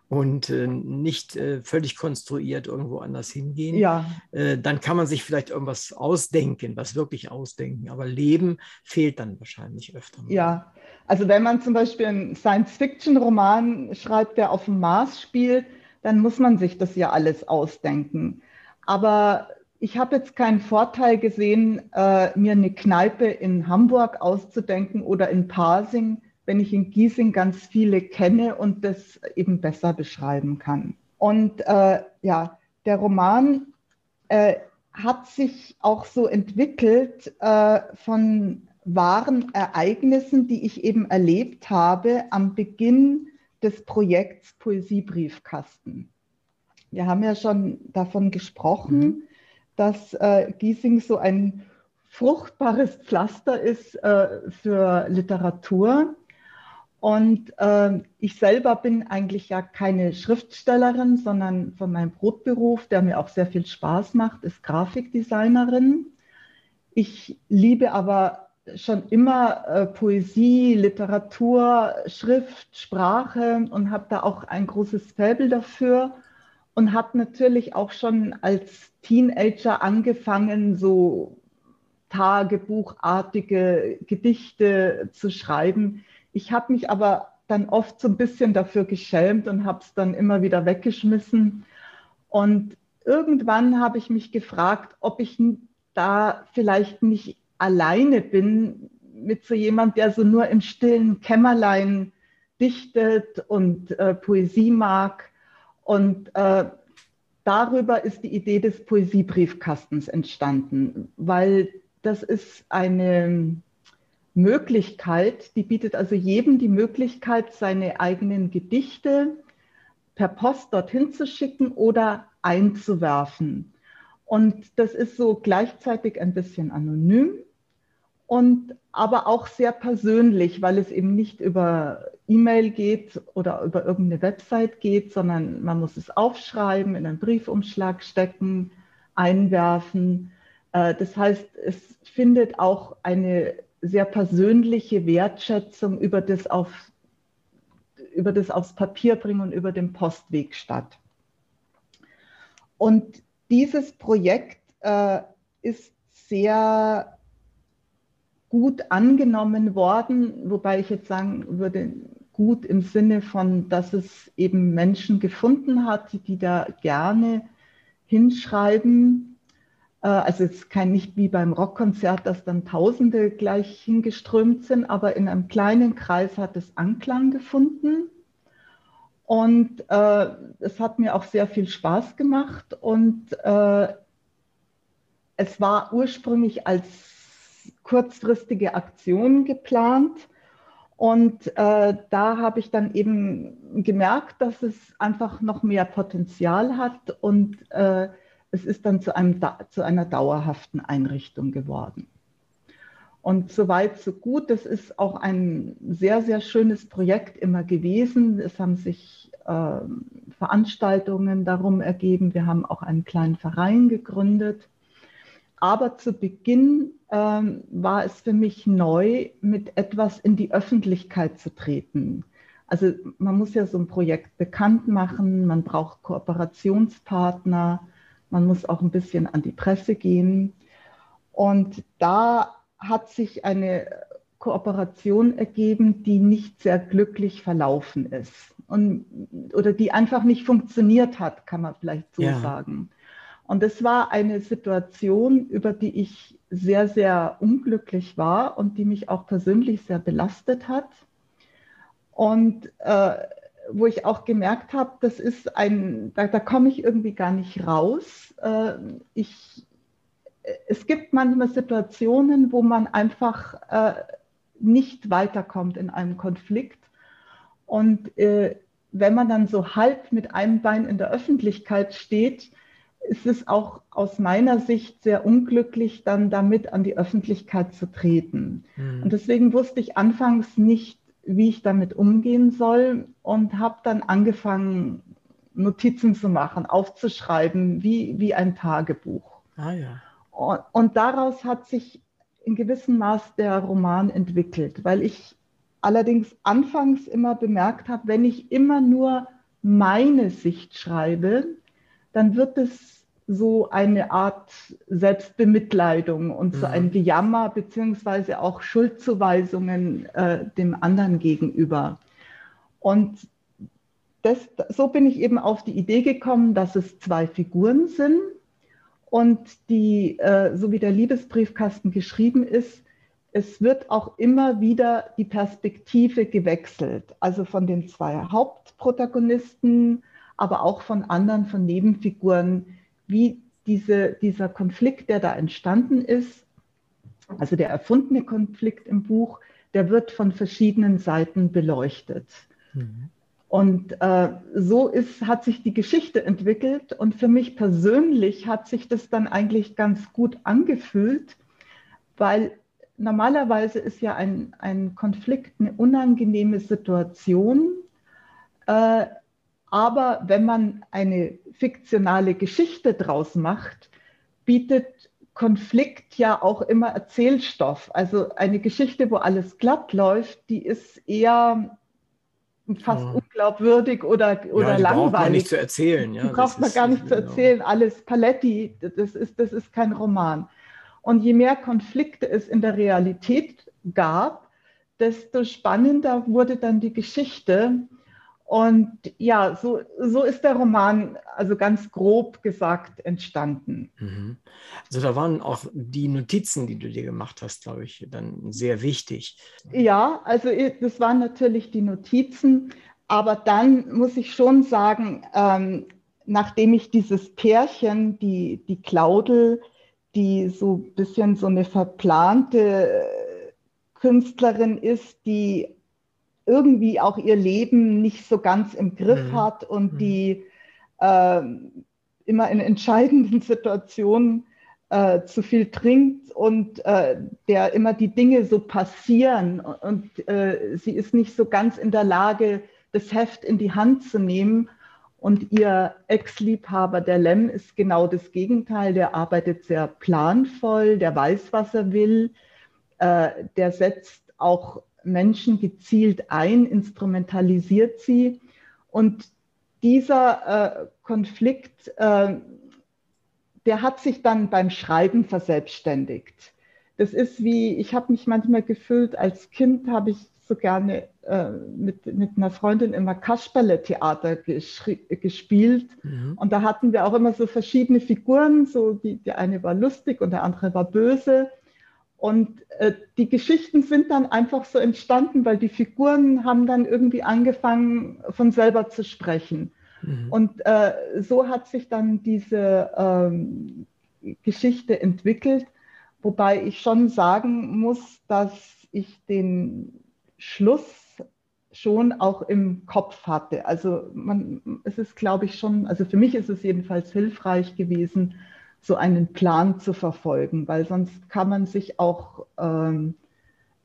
und äh, nicht äh, völlig konstruiert irgendwo anders hingehen. Ja. Äh, dann kann man sich vielleicht irgendwas ausdenken, was wirklich ausdenken, aber Leben fehlt dann wahrscheinlich öfter. Mal. Ja, also wenn man zum Beispiel einen Science-Fiction-Roman schreibt, der auf dem Mars spielt, dann muss man sich das ja alles ausdenken. Aber ich habe jetzt keinen Vorteil gesehen, äh, mir eine Kneipe in Hamburg auszudenken oder in Parsing, wenn ich in Giesing ganz viele kenne und das eben besser beschreiben kann. Und äh, ja, der Roman äh, hat sich auch so entwickelt äh, von wahren Ereignissen, die ich eben erlebt habe am Beginn des Projekts Poesiebriefkasten. Wir haben ja schon davon gesprochen, mhm dass äh, Giesing so ein fruchtbares Pflaster ist äh, für Literatur. Und äh, ich selber bin eigentlich ja keine Schriftstellerin, sondern von meinem Brotberuf, der mir auch sehr viel Spaß macht, ist Grafikdesignerin. Ich liebe aber schon immer äh, Poesie, Literatur, Schrift, Sprache und habe da auch ein großes Faible dafür und habe natürlich auch schon als Teenager angefangen, so tagebuchartige Gedichte zu schreiben. Ich habe mich aber dann oft so ein bisschen dafür geschämt und habe es dann immer wieder weggeschmissen. Und irgendwann habe ich mich gefragt, ob ich da vielleicht nicht alleine bin mit so jemand, der so nur im stillen Kämmerlein dichtet und äh, Poesie mag und äh, darüber ist die Idee des Poesiebriefkastens entstanden, weil das ist eine Möglichkeit, die bietet also jedem die Möglichkeit, seine eigenen Gedichte per Post dorthin zu schicken oder einzuwerfen. Und das ist so gleichzeitig ein bisschen anonym und aber auch sehr persönlich, weil es eben nicht über E-Mail geht oder über irgendeine Website geht, sondern man muss es aufschreiben, in einen Briefumschlag stecken, einwerfen. Äh, das heißt, es findet auch eine sehr persönliche Wertschätzung über das, auf, über das aufs Papier bringen und über den Postweg statt. Und dieses Projekt äh, ist sehr gut angenommen worden, wobei ich jetzt sagen würde, gut im Sinne von, dass es eben Menschen gefunden hat, die da gerne hinschreiben. Äh, also es kein nicht wie beim Rockkonzert, dass dann Tausende gleich hingeströmt sind, aber in einem kleinen Kreis hat es Anklang gefunden. Und äh, es hat mir auch sehr viel Spaß gemacht. Und äh, es war ursprünglich als kurzfristige Aktionen geplant. Und äh, da habe ich dann eben gemerkt, dass es einfach noch mehr Potenzial hat und äh, es ist dann zu, einem, zu einer dauerhaften Einrichtung geworden. Und soweit, so gut. Das ist auch ein sehr, sehr schönes Projekt immer gewesen. Es haben sich äh, Veranstaltungen darum ergeben. Wir haben auch einen kleinen Verein gegründet. Aber zu Beginn ähm, war es für mich neu, mit etwas in die Öffentlichkeit zu treten. Also man muss ja so ein Projekt bekannt machen, man braucht Kooperationspartner, man muss auch ein bisschen an die Presse gehen. Und da hat sich eine Kooperation ergeben, die nicht sehr glücklich verlaufen ist und, oder die einfach nicht funktioniert hat, kann man vielleicht so ja. sagen. Und es war eine Situation, über die ich sehr, sehr unglücklich war und die mich auch persönlich sehr belastet hat. Und äh, wo ich auch gemerkt habe, das ist ein, da, da komme ich irgendwie gar nicht raus. Äh, ich, es gibt manchmal Situationen, wo man einfach äh, nicht weiterkommt in einem Konflikt. Und äh, wenn man dann so halb mit einem Bein in der Öffentlichkeit steht, ist es auch aus meiner Sicht sehr unglücklich, dann damit an die Öffentlichkeit zu treten. Mhm. Und deswegen wusste ich anfangs nicht, wie ich damit umgehen soll und habe dann angefangen, Notizen zu machen, aufzuschreiben, wie, wie ein Tagebuch. Ah, ja. und, und daraus hat sich in gewissem Maß der Roman entwickelt, weil ich allerdings anfangs immer bemerkt habe, wenn ich immer nur meine Sicht schreibe, dann wird es so eine Art Selbstbemitleidung und so ein mhm. Gejammer beziehungsweise auch Schuldzuweisungen äh, dem anderen gegenüber. Und das, so bin ich eben auf die Idee gekommen, dass es zwei Figuren sind und die, äh, so wie der Liebesbriefkasten geschrieben ist, es wird auch immer wieder die Perspektive gewechselt, also von den zwei Hauptprotagonisten, aber auch von anderen, von Nebenfiguren, wie diese, dieser Konflikt, der da entstanden ist, also der erfundene Konflikt im Buch, der wird von verschiedenen Seiten beleuchtet. Mhm. Und äh, so ist, hat sich die Geschichte entwickelt und für mich persönlich hat sich das dann eigentlich ganz gut angefühlt, weil normalerweise ist ja ein, ein Konflikt eine unangenehme Situation. Äh, aber wenn man eine fiktionale Geschichte draus macht, bietet Konflikt ja auch immer Erzählstoff. Also eine Geschichte, wo alles glatt läuft, die ist eher fast ja. unglaubwürdig oder, oder ja, die langweilig. Braucht man nicht zu erzählen. Ja, die braucht man gar nicht zu genau. erzählen. Alles Paletti, das ist, das ist kein Roman. Und je mehr Konflikte es in der Realität gab, desto spannender wurde dann die Geschichte. Und ja, so, so ist der Roman, also ganz grob gesagt, entstanden. Mhm. Also da waren auch die Notizen, die du dir gemacht hast, glaube ich, dann sehr wichtig. Ja, also das waren natürlich die Notizen, aber dann muss ich schon sagen, ähm, nachdem ich dieses Pärchen, die, die Claudel, die so ein bisschen so eine verplante äh, Künstlerin ist, die irgendwie auch ihr Leben nicht so ganz im Griff mhm. hat und mhm. die äh, immer in entscheidenden Situationen äh, zu viel trinkt und äh, der immer die Dinge so passieren und äh, sie ist nicht so ganz in der Lage, das Heft in die Hand zu nehmen und ihr Ex-Liebhaber, der Lem, ist genau das Gegenteil. Der arbeitet sehr planvoll, der weiß, was er will, äh, der setzt auch Menschen gezielt ein, instrumentalisiert sie. Und dieser äh, Konflikt, äh, der hat sich dann beim Schreiben verselbstständigt. Das ist wie, ich habe mich manchmal gefühlt, als Kind habe ich so gerne äh, mit, mit einer Freundin immer Kasperle-Theater gespielt. Mhm. Und da hatten wir auch immer so verschiedene Figuren. So die, die eine war lustig und der andere war böse. Und äh, die Geschichten sind dann einfach so entstanden, weil die Figuren haben dann irgendwie angefangen, von selber zu sprechen. Mhm. Und äh, so hat sich dann diese ähm, Geschichte entwickelt, wobei ich schon sagen muss, dass ich den Schluss schon auch im Kopf hatte. Also man, es ist, glaube ich, schon, also für mich ist es jedenfalls hilfreich gewesen, so einen Plan zu verfolgen, weil sonst kann man sich auch, ähm,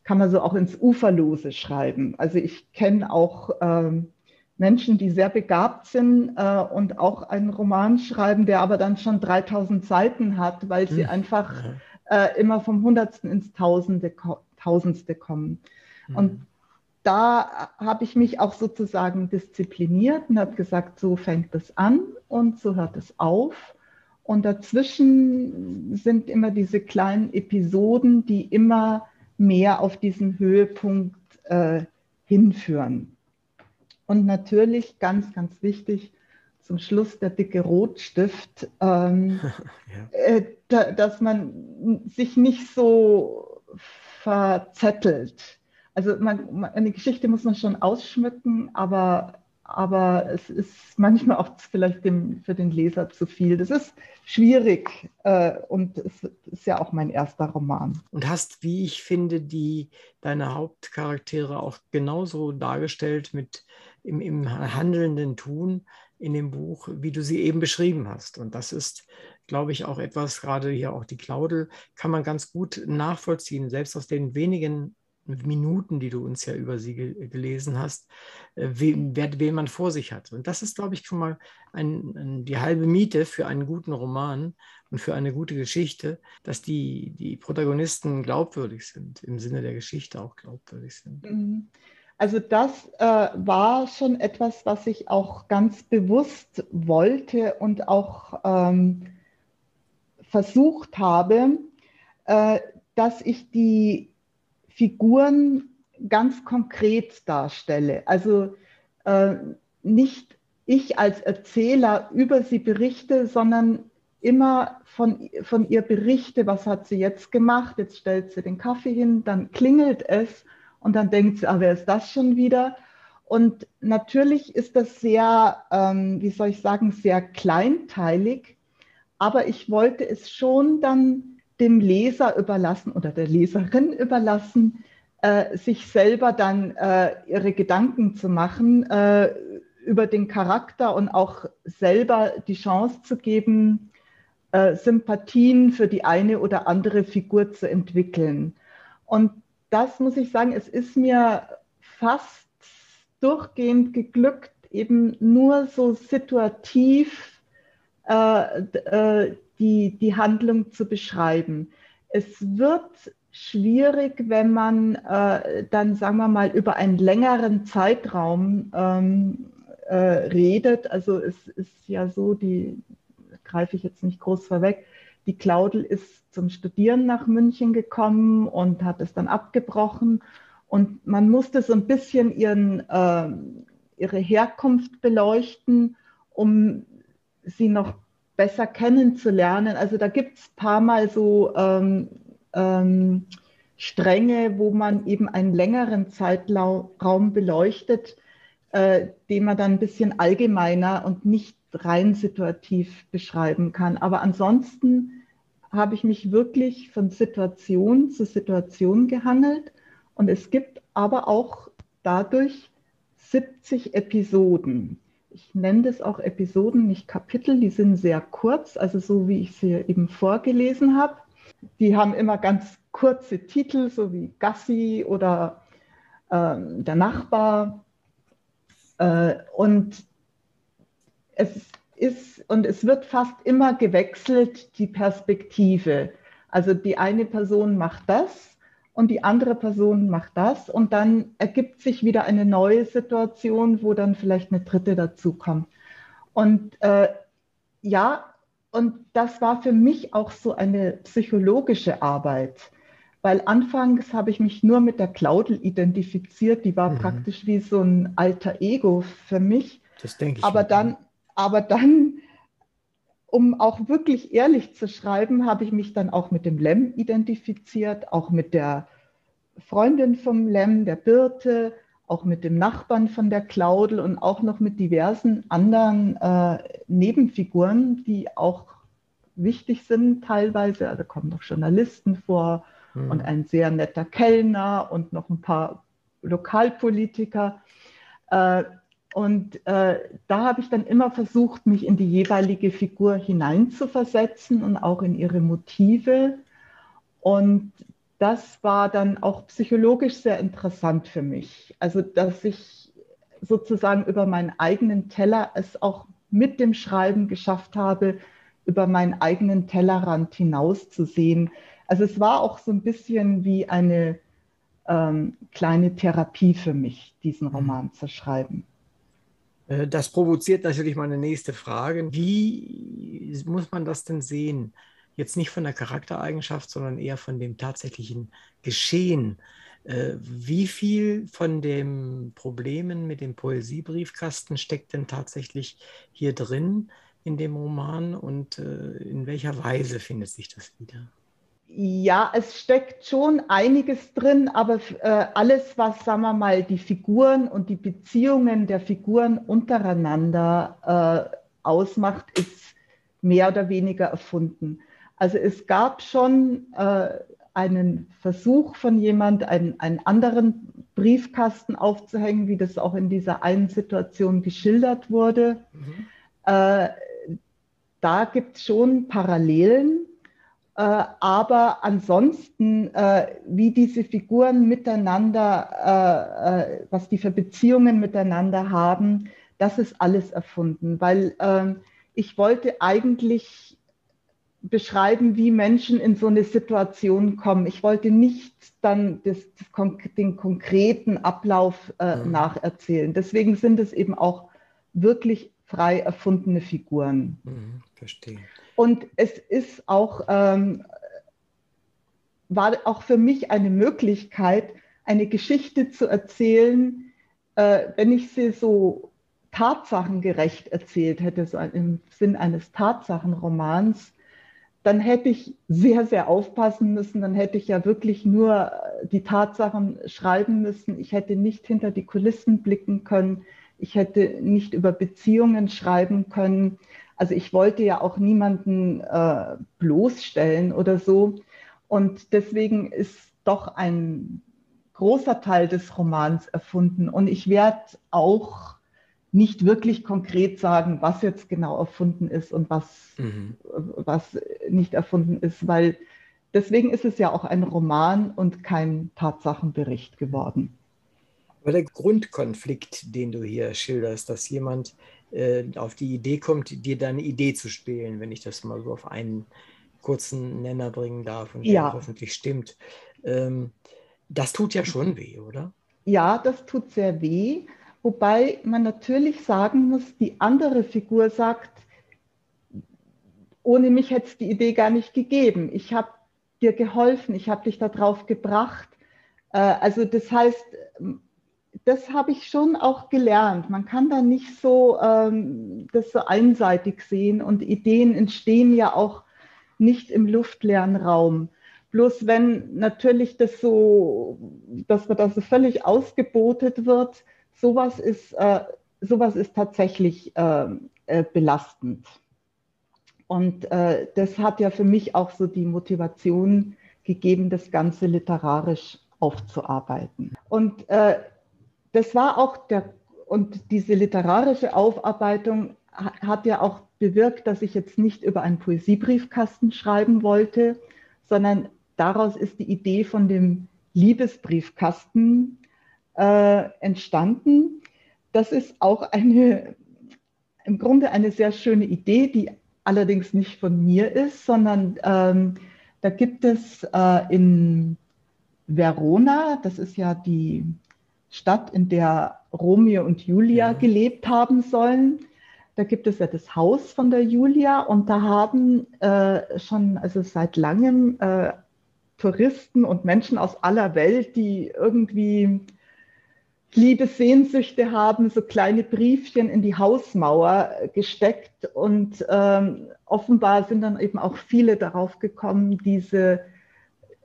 kann man so auch ins Uferlose schreiben. Also ich kenne auch ähm, Menschen, die sehr begabt sind äh, und auch einen Roman schreiben, der aber dann schon 3000 Seiten hat, weil sie hm. einfach äh, immer vom Hundertsten ins Tausende, Tausendste kommen. Mhm. Und da habe ich mich auch sozusagen diszipliniert und habe gesagt, so fängt es an und so hört es auf. Und dazwischen sind immer diese kleinen Episoden, die immer mehr auf diesen Höhepunkt äh, hinführen. Und natürlich, ganz, ganz wichtig, zum Schluss der dicke Rotstift, ähm, ja. äh, da, dass man sich nicht so verzettelt also man, eine Geschichte muss man schon ausschmücken, aber aber es ist manchmal auch vielleicht dem, für den Leser zu viel. Das ist schwierig äh, und es ist ja auch mein erster Roman. Und hast, wie ich finde, die deine Hauptcharaktere auch genauso dargestellt mit im, im handelnden Tun in dem Buch, wie du sie eben beschrieben hast. Und das ist, glaube ich, auch etwas, gerade hier auch die Claudel, kann man ganz gut nachvollziehen, selbst aus den wenigen Minuten, die du uns ja über sie ge gelesen hast, äh, wen, wen, man vor sich hat. Und das ist, glaube ich, schon mal ein, ein, die halbe Miete für einen guten Roman und für eine gute Geschichte, dass die, die Protagonisten glaubwürdig sind, im Sinne der Geschichte auch glaubwürdig sind. Mhm. Also das äh, war schon etwas, was ich auch ganz bewusst wollte und auch ähm, versucht habe, äh, dass ich die Figuren ganz konkret darstelle. Also äh, nicht ich als Erzähler über sie berichte, sondern immer von, von ihr berichte, was hat sie jetzt gemacht, jetzt stellt sie den Kaffee hin, dann klingelt es und dann denkt sie, ah, wer ist das schon wieder? Und natürlich ist das sehr, ähm, wie soll ich sagen, sehr kleinteilig, aber ich wollte es schon dann dem Leser überlassen oder der Leserin überlassen, äh, sich selber dann äh, ihre Gedanken zu machen äh, über den Charakter und auch selber die Chance zu geben, äh, Sympathien für die eine oder andere Figur zu entwickeln. Und das muss ich sagen, es ist mir fast durchgehend geglückt, eben nur so situativ äh, äh, die, die Handlung zu beschreiben. Es wird schwierig, wenn man äh, dann, sagen wir mal, über einen längeren Zeitraum ähm, äh, redet. Also es ist ja so, die greife ich jetzt nicht groß vorweg, die Claudel ist zum Studieren nach München gekommen und hat es dann abgebrochen. Und man musste so ein bisschen ihren, äh, ihre Herkunft beleuchten, um sie noch besser kennenzulernen. Also da gibt es ein paar Mal so ähm, ähm, Stränge, wo man eben einen längeren Zeitraum beleuchtet, äh, den man dann ein bisschen allgemeiner und nicht rein situativ beschreiben kann. Aber ansonsten habe ich mich wirklich von Situation zu Situation gehangelt und es gibt aber auch dadurch 70 Episoden. Ich nenne das auch Episoden, nicht Kapitel, die sind sehr kurz, also so wie ich sie eben vorgelesen habe. Die haben immer ganz kurze Titel, so wie Gassi oder äh, der Nachbar. Äh, und es ist, und es wird fast immer gewechselt, die Perspektive. Also die eine Person macht das und die andere Person macht das und dann ergibt sich wieder eine neue Situation, wo dann vielleicht eine dritte dazukommt. Und äh, ja, und das war für mich auch so eine psychologische Arbeit, weil anfangs habe ich mich nur mit der Claudel identifiziert, die war mhm. praktisch wie so ein alter Ego für mich. Das denke ich. Aber dann, aber dann um auch wirklich ehrlich zu schreiben, habe ich mich dann auch mit dem Lem identifiziert, auch mit der Freundin vom Lem, der Birte, auch mit dem Nachbarn von der Claudel und auch noch mit diversen anderen äh, Nebenfiguren, die auch wichtig sind teilweise. Also kommen noch Journalisten vor mhm. und ein sehr netter Kellner und noch ein paar Lokalpolitiker. Äh, und äh, da habe ich dann immer versucht, mich in die jeweilige Figur hineinzuversetzen und auch in ihre Motive. Und das war dann auch psychologisch sehr interessant für mich. Also, dass ich sozusagen über meinen eigenen Teller es auch mit dem Schreiben geschafft habe, über meinen eigenen Tellerrand hinauszusehen. Also es war auch so ein bisschen wie eine ähm, kleine Therapie für mich, diesen mhm. Roman zu schreiben. Äh, das provoziert natürlich meine nächste Frage. Wie muss man das denn sehen? Jetzt nicht von der Charaktereigenschaft, sondern eher von dem tatsächlichen Geschehen. Äh, wie viel von den Problemen mit dem Poesiebriefkasten steckt denn tatsächlich hier drin in dem Roman und äh, in welcher Weise findet sich das wieder? Ja, es steckt schon einiges drin, aber äh, alles, was, sagen wir mal, die Figuren und die Beziehungen der Figuren untereinander äh, ausmacht, ist mehr oder weniger erfunden. Also es gab schon äh, einen Versuch von jemand, einen, einen anderen Briefkasten aufzuhängen, wie das auch in dieser einen Situation geschildert wurde. Mhm. Äh, da gibt es schon Parallelen. Äh, aber ansonsten, äh, wie diese Figuren miteinander, äh, was die für Beziehungen miteinander haben, das ist alles erfunden, weil ähm, ich wollte eigentlich beschreiben, wie Menschen in so eine Situation kommen. Ich wollte nicht dann das, das, den konkreten Ablauf äh, mhm. nacherzählen. Deswegen sind es eben auch wirklich frei erfundene Figuren. Mhm, verstehe. Und es ist auch, ähm, war auch für mich eine Möglichkeit, eine Geschichte zu erzählen, äh, wenn ich sie so tatsachengerecht erzählt hätte, so im Sinn eines Tatsachenromans, dann hätte ich sehr, sehr aufpassen müssen. Dann hätte ich ja wirklich nur äh, die Tatsachen schreiben müssen. Ich hätte nicht hinter die Kulissen blicken können. Ich hätte nicht über Beziehungen schreiben können. Also ich wollte ja auch niemanden äh, bloßstellen oder so. Und deswegen ist doch ein großer Teil des Romans erfunden. Und ich werde auch nicht wirklich konkret sagen, was jetzt genau erfunden ist und was, mhm. was nicht erfunden ist, weil deswegen ist es ja auch ein Roman und kein Tatsachenbericht geworden. Aber der Grundkonflikt, den du hier schilderst, dass jemand auf die Idee kommt, dir deine Idee zu spielen, wenn ich das mal so auf einen kurzen Nenner bringen darf und ja. hoffentlich stimmt, ähm, das tut ja schon weh, oder? Ja, das tut sehr weh. Wobei man natürlich sagen muss, die andere Figur sagt, ohne mich hätte es die Idee gar nicht gegeben. Ich habe dir geholfen, ich habe dich darauf gebracht. Äh, also das heißt, das habe ich schon auch gelernt. Man kann da nicht so ähm, das so einseitig sehen und Ideen entstehen ja auch nicht im luftleeren Raum. Bloß wenn natürlich das so, dass man da so völlig ausgebotet wird, sowas ist, äh, sowas ist tatsächlich äh, äh, belastend. Und äh, das hat ja für mich auch so die Motivation gegeben, das Ganze literarisch aufzuarbeiten. Und äh, das war auch der, und diese literarische Aufarbeitung hat ja auch bewirkt, dass ich jetzt nicht über einen Poesiebriefkasten schreiben wollte, sondern daraus ist die Idee von dem Liebesbriefkasten äh, entstanden. Das ist auch eine, im Grunde eine sehr schöne Idee, die allerdings nicht von mir ist, sondern ähm, da gibt es äh, in Verona, das ist ja die Stadt, in der Romeo und Julia ja. gelebt haben sollen. Da gibt es ja das Haus von der Julia und da haben äh, schon also seit langem äh, Touristen und Menschen aus aller Welt, die irgendwie Liebessehnsüchte haben, so kleine Briefchen in die Hausmauer gesteckt und ähm, offenbar sind dann eben auch viele darauf gekommen, diese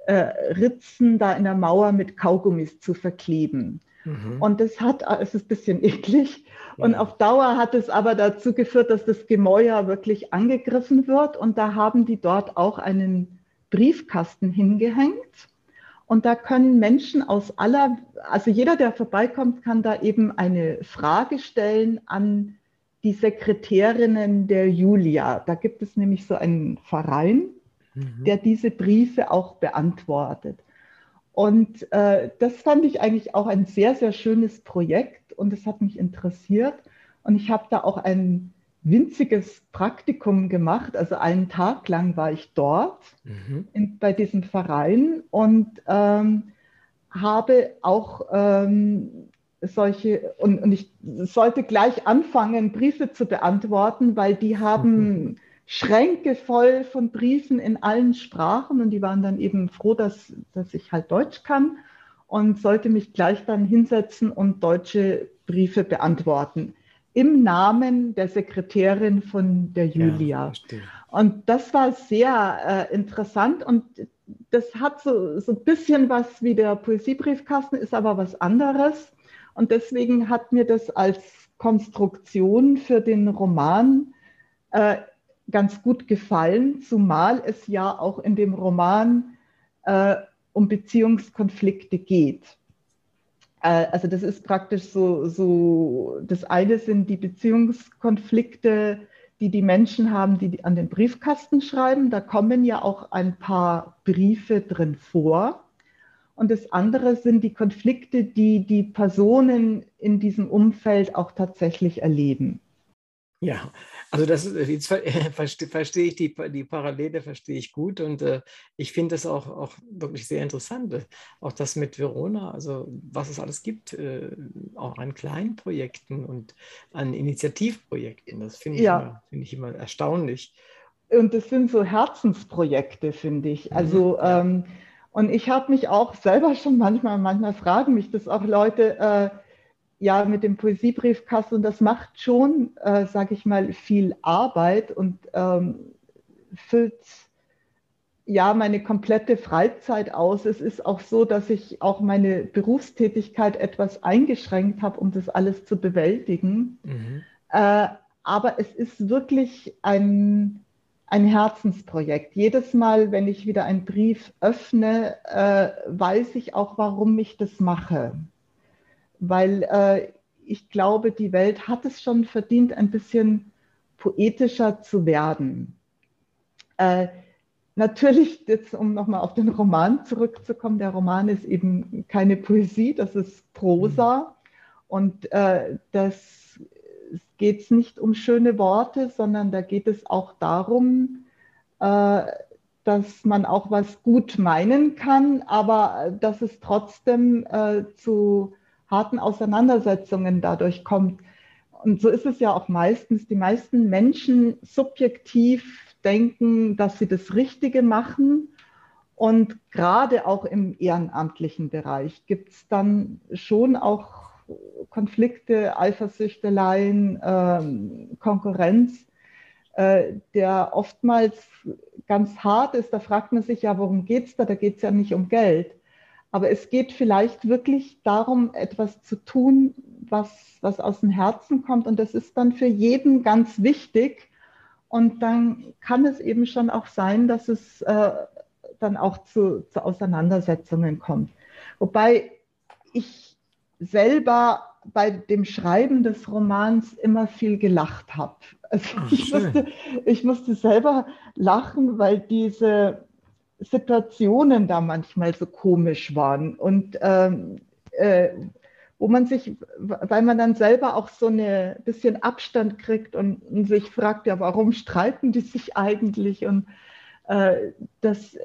äh, Ritzen da in der Mauer mit Kaugummis zu verkleben. Mhm. Und das hat, es ist ein bisschen eklig. Ja. Und auf Dauer hat es aber dazu geführt, dass das Gemäuer wirklich angegriffen wird. Und da haben die dort auch einen Briefkasten hingehängt und da können Menschen aus aller, also jeder, der vorbeikommt, kann da eben eine Frage stellen an die Sekretärinnen der Julia. Da gibt es nämlich so einen Verein, mhm. der diese Briefe auch beantwortet. Und äh, das fand ich eigentlich auch ein sehr, sehr schönes Projekt und es hat mich interessiert. Und ich habe da auch ein winziges Praktikum gemacht. Also einen Tag lang war ich dort mhm. in, bei diesem Verein und ähm, habe auch ähm, solche, und, und, ich sollte gleich anfangen, Briefe zu beantworten, weil die haben mhm. Schränke voll von Briefen in allen Sprachen und die waren dann eben froh, dass, dass ich halt Deutsch kann und sollte mich gleich dann hinsetzen und deutsche Briefe beantworten im Namen der Sekretärin von der Julia. Ja, und das war sehr äh, interessant und das hat so, so ein bisschen was wie der Poesiebriefkasten, ist aber was anderes. Und deswegen hat mir das als Konstruktion für den Roman äh, ganz gut gefallen, zumal es ja auch in dem Roman äh, um Beziehungskonflikte geht. Äh, also das ist praktisch so, so, das eine sind die Beziehungskonflikte, die die Menschen haben, die an den Briefkasten schreiben. Da kommen ja auch ein paar Briefe drin vor. Und das andere sind die Konflikte, die die Personen in diesem Umfeld auch tatsächlich erleben. Ja, also das jetzt verstehe, verstehe ich die, die Parallele, verstehe ich gut und äh, ich finde es auch, auch wirklich sehr interessant, äh, auch das mit Verona, also was es alles gibt, äh, auch an kleinen Projekten und an Initiativprojekten, das finde ich, ja. find ich immer erstaunlich. Und das sind so Herzensprojekte, finde ich. Mhm, also ähm, und ich habe mich auch selber schon manchmal, manchmal fragen mich das auch Leute, äh, ja, mit dem Poesiebriefkasten, das macht schon, äh, sage ich mal, viel Arbeit und ähm, füllt ja meine komplette Freizeit aus. Es ist auch so, dass ich auch meine Berufstätigkeit etwas eingeschränkt habe, um das alles zu bewältigen. Mhm. Äh, aber es ist wirklich ein, ein Herzensprojekt. Jedes Mal, wenn ich wieder einen Brief öffne, äh, weiß ich auch, warum ich das mache weil äh, ich glaube, die Welt hat es schon verdient, ein bisschen poetischer zu werden. Äh, natürlich, jetzt um nochmal auf den Roman zurückzukommen, der Roman ist eben keine Poesie, das ist Prosa. Mhm. Und äh, das geht es nicht um schöne Worte, sondern da geht es auch darum, äh, dass man auch was gut meinen kann, aber dass es trotzdem äh, zu harten Auseinandersetzungen dadurch kommt. Und so ist es ja auch meistens. Die meisten Menschen subjektiv denken, dass sie das Richtige machen. Und gerade auch im ehrenamtlichen Bereich gibt es dann schon auch Konflikte, Eifersüchteleien, ähm, Konkurrenz, äh, der oftmals ganz hart ist. Da fragt man sich ja, worum geht es da? Da geht es ja nicht um Geld. Aber es geht vielleicht wirklich darum, etwas zu tun, was, was aus dem Herzen kommt. Und das ist dann für jeden ganz wichtig. Und dann kann es eben schon auch sein, dass es äh, dann auch zu, zu Auseinandersetzungen kommt. Wobei ich selber bei dem Schreiben des Romans immer viel gelacht habe. Also ich, musste, ich musste selber lachen, weil diese Situationen da manchmal so komisch waren und ähm, äh, wo man sich, weil man dann selber auch so ein bisschen Abstand kriegt und, und, sich fragt, ja, warum streiten die sich eigentlich? Und äh, das,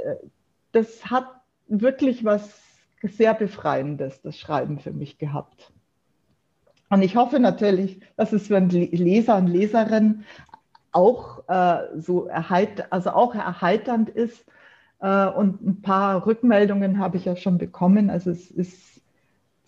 das hat wirklich was sehr Befreiendes, das Schreiben für mich gehabt. Und ich hoffe natürlich, dass es für einen Leser und Leserin auch äh, so erheit, also auch erheiternd ist, und ein paar Rückmeldungen habe ich ja schon bekommen. Also es ist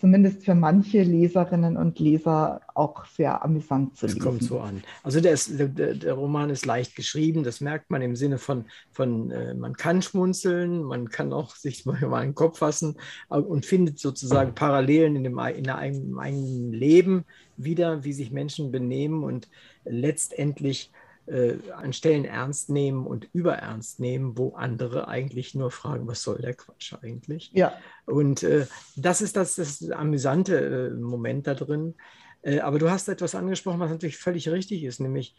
zumindest für manche Leserinnen und Leser auch sehr amüsant zu lesen. Das kommt so an. Also der, ist, der, der, Roman ist leicht geschrieben, das merkt man im Sinne von, von äh, man kann schmunzeln, man kann auch sich mal in den Kopf fassen äh, und findet sozusagen Parallelen in dem in der eigenen, eigenen Leben wieder, wie sich Menschen benehmen und letztendlich äh, an Stellen ernst nehmen und überernst nehmen, wo andere eigentlich nur fragen, was soll der Quatsch eigentlich? Ja. Und äh, das ist das, das amüsante äh, Moment da drin. Äh, aber du hast etwas angesprochen, was natürlich völlig richtig ist, nämlich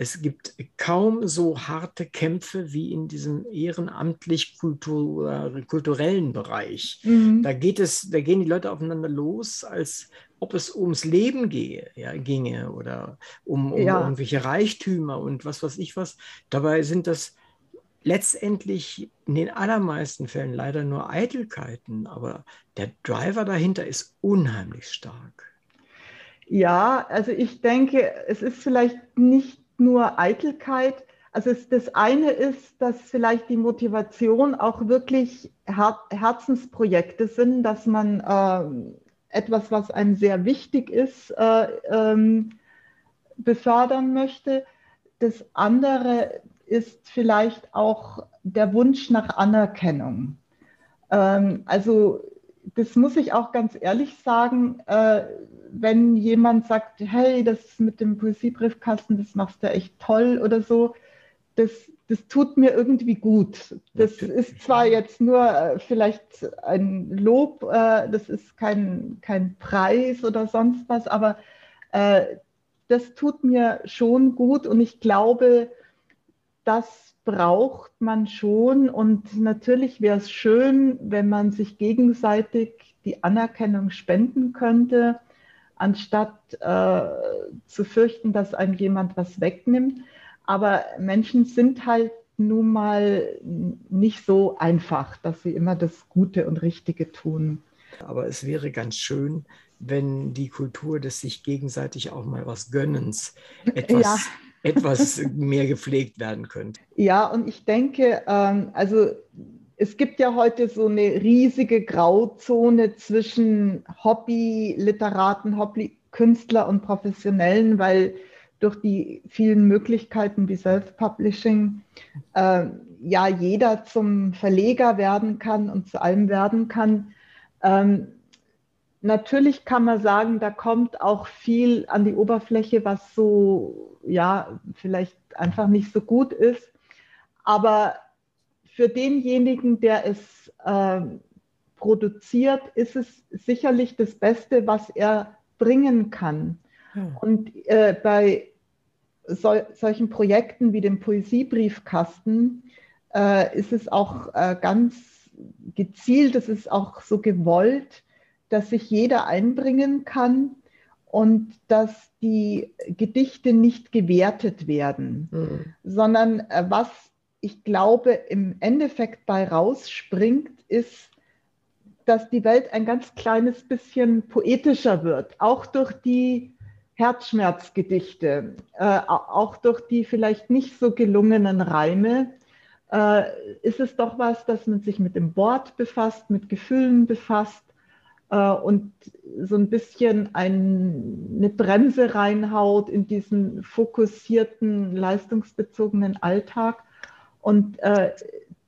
es gibt kaum so harte Kämpfe wie in diesem ehrenamtlich -kultur kulturellen Bereich. Mhm. Da geht es, da gehen die Leute aufeinander los, als ob es ums Leben gehe, ja, ginge oder um, um ja. irgendwelche Reichtümer und was weiß ich was. Dabei sind das letztendlich in den allermeisten Fällen leider nur Eitelkeiten, aber der Driver dahinter ist unheimlich stark. Ja, also ich denke, es ist vielleicht nicht nur Eitelkeit. Also es, das eine ist, dass vielleicht die Motivation auch wirklich Her Herzensprojekte sind, dass man äh, etwas, was einem sehr wichtig ist, äh, ähm, befördern möchte. Das andere ist vielleicht auch der Wunsch nach Anerkennung. Ähm, also das muss ich auch ganz ehrlich sagen, äh, wenn jemand sagt, hey, das mit dem Poesiebriefkasten, das machst du echt toll oder so, das, das tut mir irgendwie gut. Das ist zwar jetzt nur äh, vielleicht ein Lob, äh, das ist kein, kein Preis oder sonst was, aber äh, das tut mir schon gut und ich glaube, das braucht man schon und natürlich wäre es schön, wenn man sich gegenseitig die Anerkennung spenden könnte, anstatt äh, zu fürchten, dass einem jemand was wegnimmt. Aber Menschen sind halt nun mal nicht so einfach, dass sie immer das Gute und Richtige tun. Aber es wäre ganz schön, wenn die Kultur des sich gegenseitig auch mal was Gönnens etwas, ja. etwas mehr gepflegt werden könnte. Ja, und ich denke, ähm, also es gibt ja heute so eine riesige Grauzone zwischen Hobby-Literaten, Hobby-Künstler und Professionellen, weil durch die vielen Möglichkeiten wie Self-Publishing äh, ja jeder zum Verleger werden kann und zu allem werden kann. Ähm, natürlich kann man sagen, da kommt auch viel an die Oberfläche, was so, ja, vielleicht einfach nicht so gut ist. Aber für denjenigen, der es äh, produziert, ist es sicherlich das Beste, was er bringen kann. Hm. Und äh, bei sol solchen Projekten wie dem Poesiebriefkasten äh, ist es auch äh, ganz gezielt, es ist auch so gewollt, dass sich jeder einbringen kann und dass die Gedichte nicht gewertet werden, mhm. sondern äh, was ich glaube im Endeffekt bei rausspringt, ist, dass die Welt ein ganz kleines bisschen poetischer wird, auch durch die Herzschmerzgedichte, äh, auch durch die vielleicht nicht so gelungenen Reime, äh, ist es doch was, dass man sich mit dem Wort befasst, mit Gefühlen befasst äh, und so ein bisschen ein, eine Bremse reinhaut in diesen fokussierten, leistungsbezogenen Alltag. Und äh,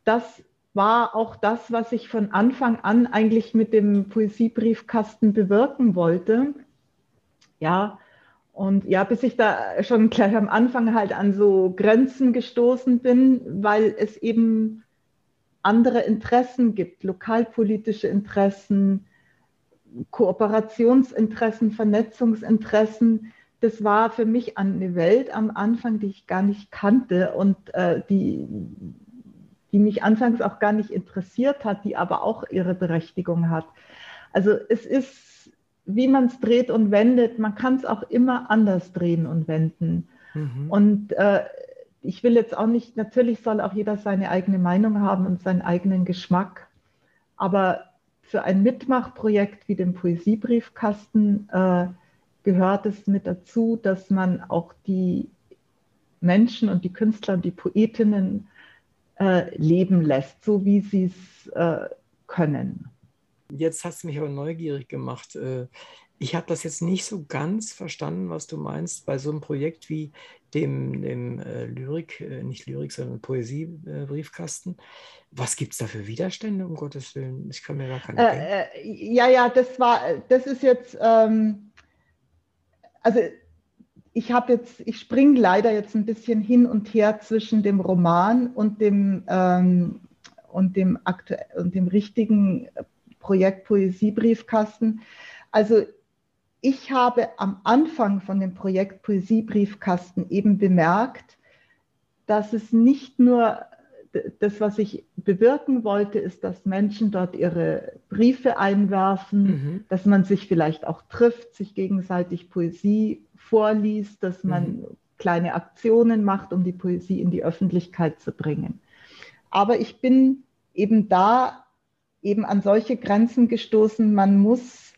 das war auch das, was ich von Anfang an eigentlich mit dem Poesiebriefkasten bewirken wollte. Ja, und ja, bis ich da schon gleich am Anfang halt an so Grenzen gestoßen bin, weil es eben andere Interessen gibt, lokalpolitische Interessen, Kooperationsinteressen, Vernetzungsinteressen. Das war für mich eine Welt am Anfang, die ich gar nicht kannte und äh, die, die mich anfangs auch gar nicht interessiert hat, die aber auch ihre Berechtigung hat. Also es ist wie man es dreht und wendet, man kann es auch immer anders drehen und wenden. Mhm. Und äh, ich will jetzt auch nicht, natürlich soll auch jeder seine eigene Meinung haben und seinen eigenen Geschmack, aber für ein Mitmachprojekt wie den Poesiebriefkasten äh, gehört es mit dazu, dass man auch die Menschen und die Künstler und die Poetinnen äh, leben lässt, so wie sie es äh, können. Jetzt hast du mich aber neugierig gemacht. Äh, ich habe das jetzt nicht so ganz verstanden, was du meinst bei so einem Projekt wie dem, dem äh, Lyrik, äh, nicht Lyrik, sondern Poesiebriefkasten. Was gibt es da für Widerstände, um Gottes Willen? Ich kann mir gar keine äh, äh, Ja, ja, das war, das ist jetzt, ähm, also ich habe jetzt, ich springe leider jetzt ein bisschen hin und her zwischen dem Roman und dem ähm, und dem, und dem richtigen Projekt Poesiebriefkasten. Also ich habe am Anfang von dem Projekt Poesiebriefkasten eben bemerkt, dass es nicht nur das, was ich bewirken wollte, ist, dass Menschen dort ihre Briefe einwerfen, mhm. dass man sich vielleicht auch trifft, sich gegenseitig Poesie vorliest, dass man mhm. kleine Aktionen macht, um die Poesie in die Öffentlichkeit zu bringen. Aber ich bin eben da eben an solche Grenzen gestoßen, man muss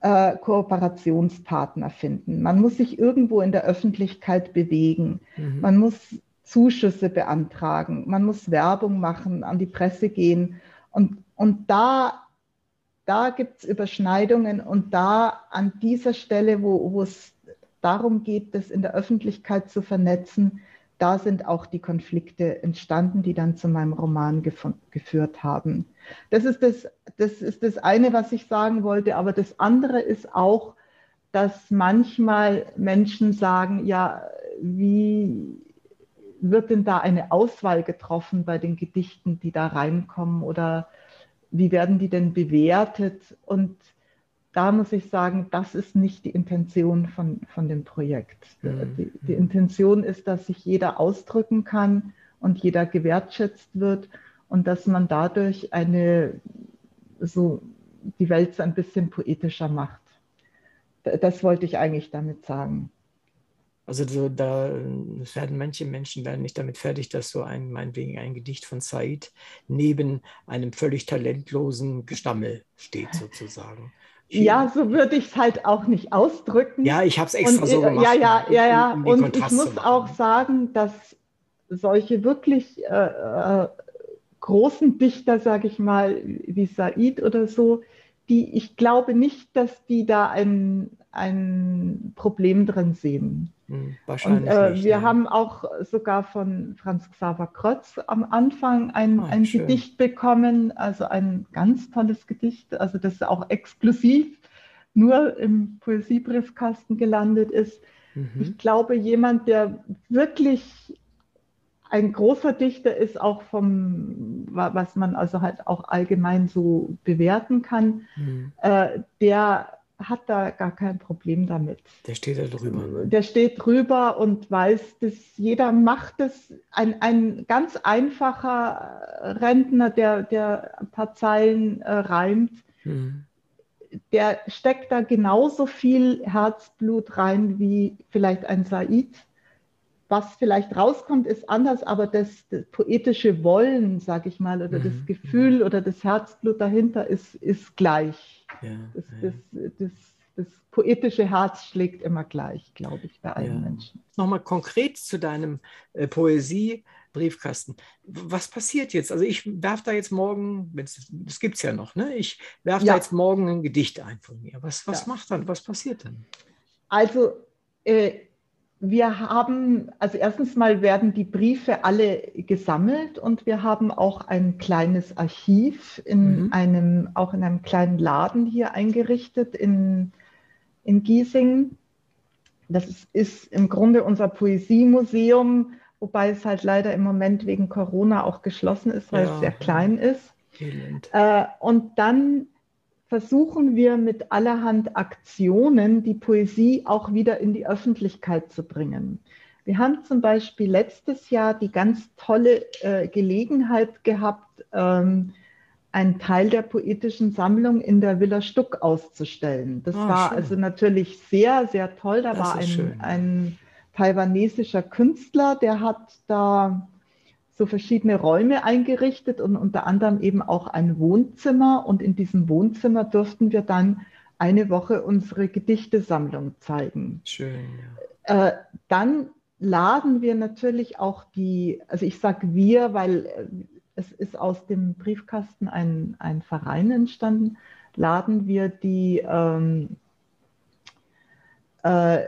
äh, Kooperationspartner finden, man muss sich irgendwo in der Öffentlichkeit bewegen, mhm. man muss Zuschüsse beantragen, man muss Werbung machen, an die Presse gehen und, und da, da gibt es Überschneidungen und da an dieser Stelle, wo, wo es darum geht, das in der Öffentlichkeit zu vernetzen, da sind auch die Konflikte entstanden, die dann zu meinem Roman geführt haben. Das ist das, das ist das eine, was ich sagen wollte. Aber das andere ist auch, dass manchmal Menschen sagen, ja, wie wird denn da eine Auswahl getroffen bei den Gedichten, die da reinkommen oder wie werden die denn bewertet? Und da muss ich sagen, das ist nicht die Intention von, von dem Projekt. Mhm. Die, die Intention ist, dass sich jeder ausdrücken kann und jeder gewertschätzt wird und dass man dadurch eine, so die Welt so ein bisschen poetischer macht. Das wollte ich eigentlich damit sagen. Also so, da werden manche Menschen werden nicht damit fertig, dass so ein, meinetwegen ein Gedicht von Said neben einem völlig talentlosen Gestammel steht, sozusagen. Ja, so würde ich es halt auch nicht ausdrücken. Ja, ich habe es extra und, so gemacht. Ja, ja, ja, ja. Um, um und ich muss auch sagen, dass solche wirklich äh, äh, großen Dichter, sage ich mal, wie Said oder so, die ich glaube nicht, dass die da ein, ein Problem drin sehen. Hm, wahrscheinlich. Und, äh, nicht, wir ja. haben auch sogar von Franz Xaver Krotz am Anfang ein, oh, ein Gedicht bekommen, also ein ganz tolles Gedicht, also das auch exklusiv nur im Poesiebriefkasten gelandet ist. Mhm. Ich glaube, jemand, der wirklich ein großer Dichter ist, auch vom, was man also halt auch allgemein so bewerten kann, mhm. äh, der hat da gar kein Problem damit. Der steht da drüber. Ne? Der steht drüber und weiß, dass jeder macht es. Ein, ein ganz einfacher Rentner, der, der ein paar Zeilen äh, reimt, mhm. der steckt da genauso viel Herzblut rein wie vielleicht ein Said. Was vielleicht rauskommt, ist anders, aber das, das poetische Wollen, sage ich mal, oder mhm. das Gefühl oder das Herzblut dahinter ist, ist gleich. Ja, das, ja. Das, das, das, poetische Herz schlägt immer gleich, glaube ich, bei allen ja. Menschen. Nochmal konkret zu deinem äh, Poesie-Briefkasten. Was passiert jetzt? Also ich werfe da jetzt morgen, das gibt es ja noch, ne? ich werfe da jetzt morgen ein Gedicht ein von mir. Was, was macht dann, was passiert dann? Also äh, wir haben, also erstens mal werden die Briefe alle gesammelt und wir haben auch ein kleines Archiv in mhm. einem, auch in einem kleinen Laden hier eingerichtet in, in Giesing. Das ist, ist im Grunde unser Poesiemuseum, wobei es halt leider im Moment wegen Corona auch geschlossen ist, weil ja. es sehr klein ist. Äh, und dann versuchen wir mit allerhand Aktionen die Poesie auch wieder in die Öffentlichkeit zu bringen. Wir haben zum Beispiel letztes Jahr die ganz tolle äh, Gelegenheit gehabt, ähm, einen Teil der poetischen Sammlung in der Villa Stuck auszustellen. Das oh, war schön. also natürlich sehr, sehr toll. Da das war ein, ein taiwanesischer Künstler, der hat da so verschiedene Räume eingerichtet und unter anderem eben auch ein Wohnzimmer. Und in diesem Wohnzimmer durften wir dann eine Woche unsere Gedichtesammlung zeigen. Schön. Ja. Äh, dann laden wir natürlich auch die, also ich sage wir, weil äh, es ist aus dem Briefkasten ein, ein Verein entstanden, laden wir die ähm, äh,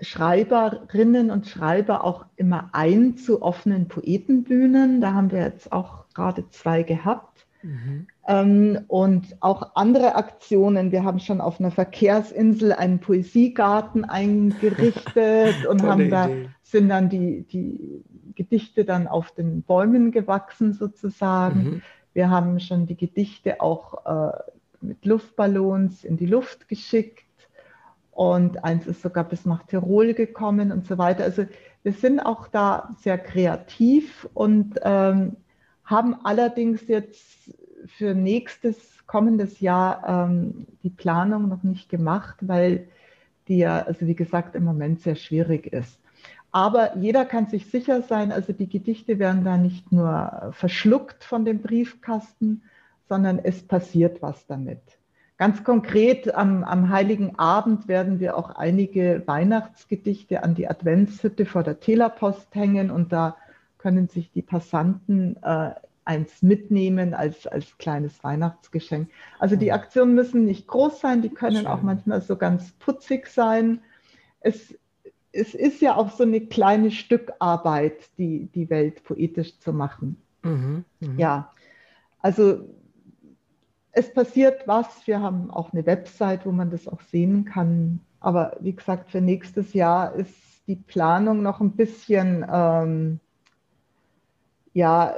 Schreiberinnen und Schreiber auch immer ein zu offenen Poetenbühnen. Da haben wir jetzt auch gerade zwei gehabt. Mhm. Ähm, und auch andere Aktionen. Wir haben schon auf einer Verkehrsinsel einen Poesiegarten eingerichtet und haben da sind dann die, die Gedichte dann auf den Bäumen gewachsen sozusagen. Mhm. Wir haben schon die Gedichte auch äh, mit Luftballons in die Luft geschickt und eins ist sogar bis nach Tirol gekommen und so weiter. Also wir sind auch da sehr kreativ und ähm, haben allerdings jetzt für nächstes kommendes Jahr ähm, die Planung noch nicht gemacht, weil die ja, also wie gesagt, im Moment sehr schwierig ist. Aber jeder kann sich sicher sein, also die Gedichte werden da nicht nur verschluckt von dem Briefkasten, sondern es passiert was damit. Ganz konkret am, am Heiligen Abend werden wir auch einige Weihnachtsgedichte an die Adventshütte vor der Telepost hängen und da können sich die Passanten äh, eins mitnehmen als, als kleines Weihnachtsgeschenk. Also die Aktionen müssen nicht groß sein, die können Schön. auch manchmal so ganz putzig sein. Es es ist ja auch so eine kleine Stückarbeit, die, die Welt poetisch zu machen. Mhm, mh. Ja, also es passiert was. Wir haben auch eine Website, wo man das auch sehen kann. Aber wie gesagt, für nächstes Jahr ist die Planung noch ein bisschen, ähm, ja,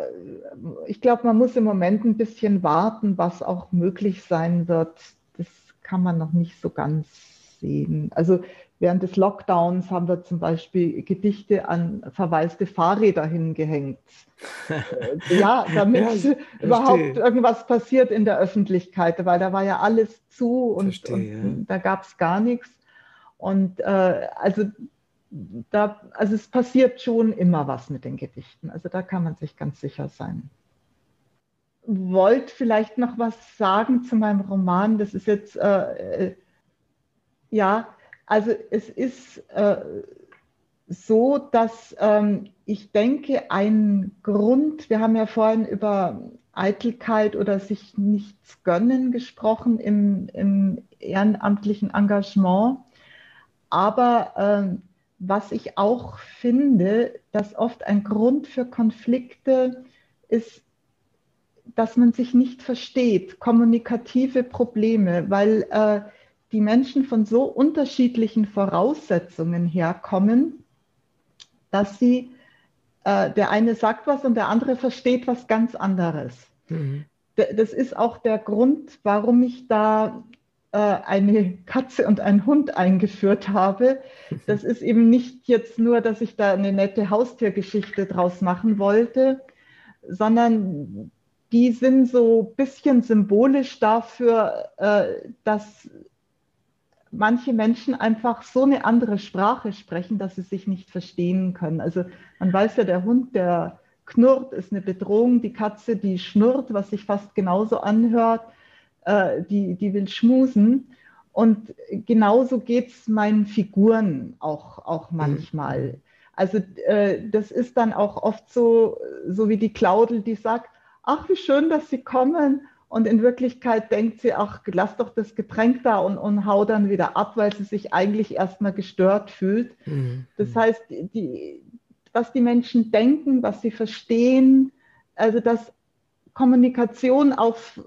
ich glaube, man muss im Moment ein bisschen warten, was auch möglich sein wird. Das kann man noch nicht so ganz sehen. Also während des Lockdowns haben wir zum Beispiel Gedichte an verwaiste Fahrräder hingehängt. ja, damit ja, überhaupt irgendwas passiert in der Öffentlichkeit, weil da war ja alles zu und, verstehe, und ja. da gab es gar nichts. Und äh, also da, also es passiert schon immer was mit den Gedichten. Also da kann man sich ganz sicher sein. Wollt vielleicht noch was sagen zu meinem Roman? Das ist jetzt äh, äh ja, also es ist äh, so, dass ähm, ich denke, ein Grund, wir haben ja vorhin über Eitelkeit oder sich nichts gönnen gesprochen im, im ehrenamtlichen Engagement. Aber ähm, was ich auch finde, dass oft ein Grund für Konflikte ist, dass man sich nicht versteht, kommunikative Probleme, weil äh, die Menschen von so unterschiedlichen Voraussetzungen herkommen, dass sie, äh, der eine sagt was und der andere versteht was ganz anderes. Mhm. Das ist auch der Grund, warum ich da äh, eine Katze und einen Hund eingeführt habe. Das ist eben nicht jetzt nur, dass ich da eine nette Haustiergeschichte draus machen wollte, sondern die sind so ein bisschen symbolisch dafür, äh, dass manche Menschen einfach so eine andere Sprache sprechen, dass sie sich nicht verstehen können. Also man weiß ja, der Hund, der knurrt, ist eine Bedrohung. Die Katze, die schnurrt, was sich fast genauso anhört, äh, die, die will schmusen. Und genauso geht es meinen Figuren auch, auch mhm. manchmal. Also äh, das ist dann auch oft so, so wie die Claudel, die sagt, ach, wie schön, dass Sie kommen. Und in Wirklichkeit denkt sie, ach, lass doch das Getränk da und, und hau dann wieder ab, weil sie sich eigentlich erstmal gestört fühlt. Mhm. Das heißt, die, was die Menschen denken, was sie verstehen, also dass Kommunikation auf,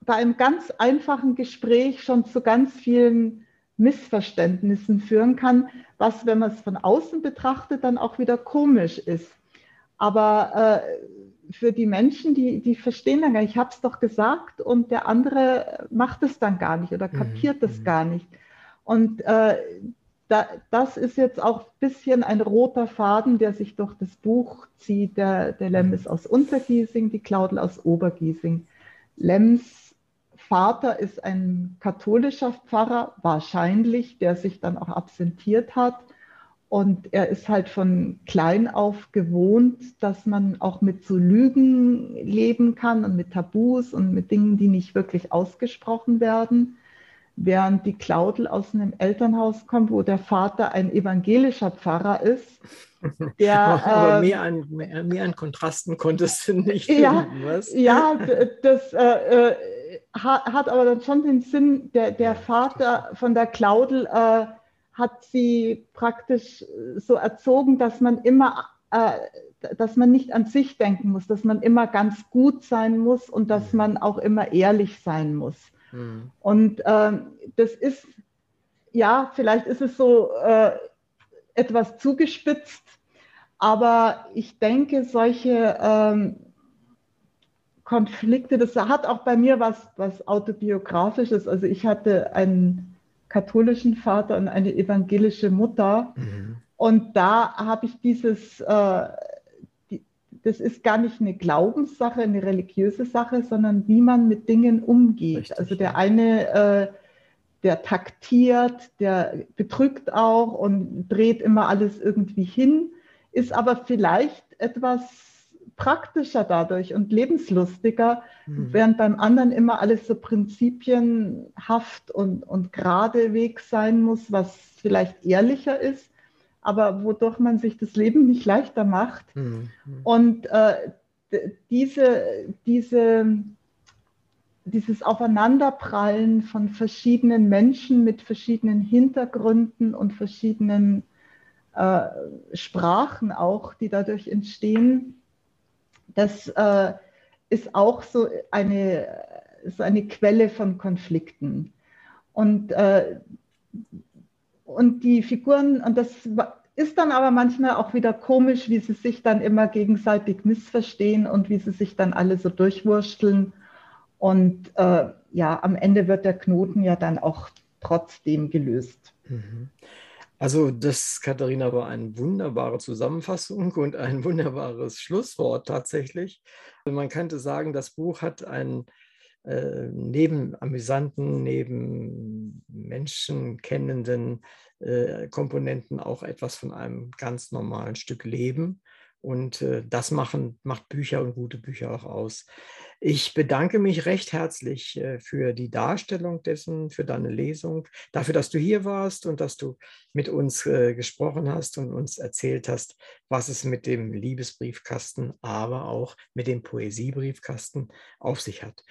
bei einem ganz einfachen Gespräch schon zu ganz vielen Missverständnissen führen kann, was, wenn man es von außen betrachtet, dann auch wieder komisch ist. Aber äh, für die Menschen, die, die verstehen dann gar nicht, ich habe es doch gesagt und der andere macht es dann gar nicht oder mhm, kapiert es mhm. gar nicht. Und äh, da, das ist jetzt auch ein bisschen ein roter Faden, der sich durch das Buch zieht. Der, der Lem ist aus Untergiesing, die Claudel aus Obergiesing. Lems Vater ist ein katholischer Pfarrer, wahrscheinlich, der sich dann auch absentiert hat. Und er ist halt von klein auf gewohnt, dass man auch mit so Lügen leben kann und mit Tabus und mit Dingen, die nicht wirklich ausgesprochen werden. Während die Claudel aus einem Elternhaus kommt, wo der Vater ein evangelischer Pfarrer ist. Der, aber äh, mehr, an, mehr, mehr, an, Kontrasten konntest du nicht ja, finden, was? Ja, das äh, äh, hat aber dann schon den Sinn, der, der Vater von der Claudel äh, hat sie praktisch äh, so erzogen, dass man immer, äh, dass man nicht an sich denken muss, dass man immer ganz gut sein muss und dass mhm. man auch immer ehrlich sein muss. Mhm. Und äh, das ist, ja, vielleicht ist es so äh, etwas zugespitzt, aber ich denke, solche ähm, Konflikte, das hat auch bei mir was, was autobiografisches. Also ich hatte einen katholischen Vater und eine evangelische Mutter. Mhm. Und da habe ich dieses, äh, die, das ist gar nicht eine Glaubenssache, eine religiöse Sache, sondern wie man mit Dingen umgeht. Richtig, also der eine, äh, der taktiert, der betrügt auch und dreht immer alles irgendwie hin, ist aber vielleicht etwas praktischer dadurch und lebenslustiger, mhm. während beim anderen immer alles so prinzipienhaft und, und geradeweg sein muss, was vielleicht ehrlicher ist, aber wodurch man sich das Leben nicht leichter macht. Mhm. Und äh, diese, diese, dieses Aufeinanderprallen von verschiedenen Menschen mit verschiedenen Hintergründen und verschiedenen äh, Sprachen auch, die dadurch entstehen. Das äh, ist auch so eine, so eine Quelle von Konflikten. Und, äh, und die Figuren, und das ist dann aber manchmal auch wieder komisch, wie sie sich dann immer gegenseitig missverstehen und wie sie sich dann alle so durchwursteln. Und äh, ja, am Ende wird der Knoten ja dann auch trotzdem gelöst. Mhm. Also das, Katharina, war eine wunderbare Zusammenfassung und ein wunderbares Schlusswort tatsächlich. Man könnte sagen, das Buch hat einen äh, neben amüsanten, neben menschenkennenden äh, Komponenten auch etwas von einem ganz normalen Stück Leben. Und äh, das machen, macht Bücher und gute Bücher auch aus. Ich bedanke mich recht herzlich äh, für die Darstellung dessen, für deine Lesung, dafür, dass du hier warst und dass du mit uns äh, gesprochen hast und uns erzählt hast, was es mit dem Liebesbriefkasten, aber auch mit dem Poesiebriefkasten auf sich hat.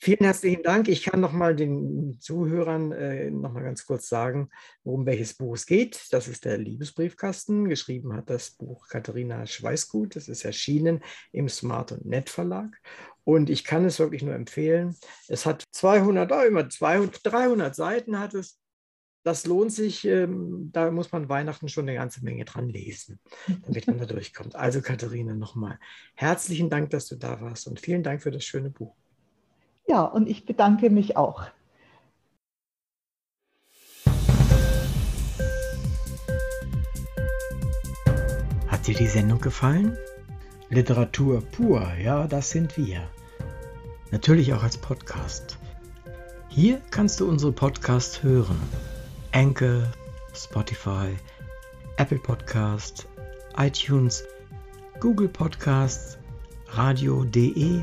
Vielen herzlichen Dank. Ich kann noch mal den Zuhörern äh, noch mal ganz kurz sagen, worum welches Buch es geht. Das ist der Liebesbriefkasten. Geschrieben hat das Buch Katharina Schweißgut. Das ist erschienen im Smart und Net Verlag. Und ich kann es wirklich nur empfehlen. Es hat 200, oh, immer 200, 300 Seiten hat es. Das lohnt sich. Ähm, da muss man Weihnachten schon eine ganze Menge dran lesen, damit man da durchkommt. Also Katharina, nochmal herzlichen Dank, dass du da warst und vielen Dank für das schöne Buch. Ja, und ich bedanke mich auch. Hat dir die Sendung gefallen? Literatur pur, ja, das sind wir. Natürlich auch als Podcast. Hier kannst du unsere Podcasts hören. Anchor, Spotify, Apple Podcast, iTunes, Google Podcasts, radio.de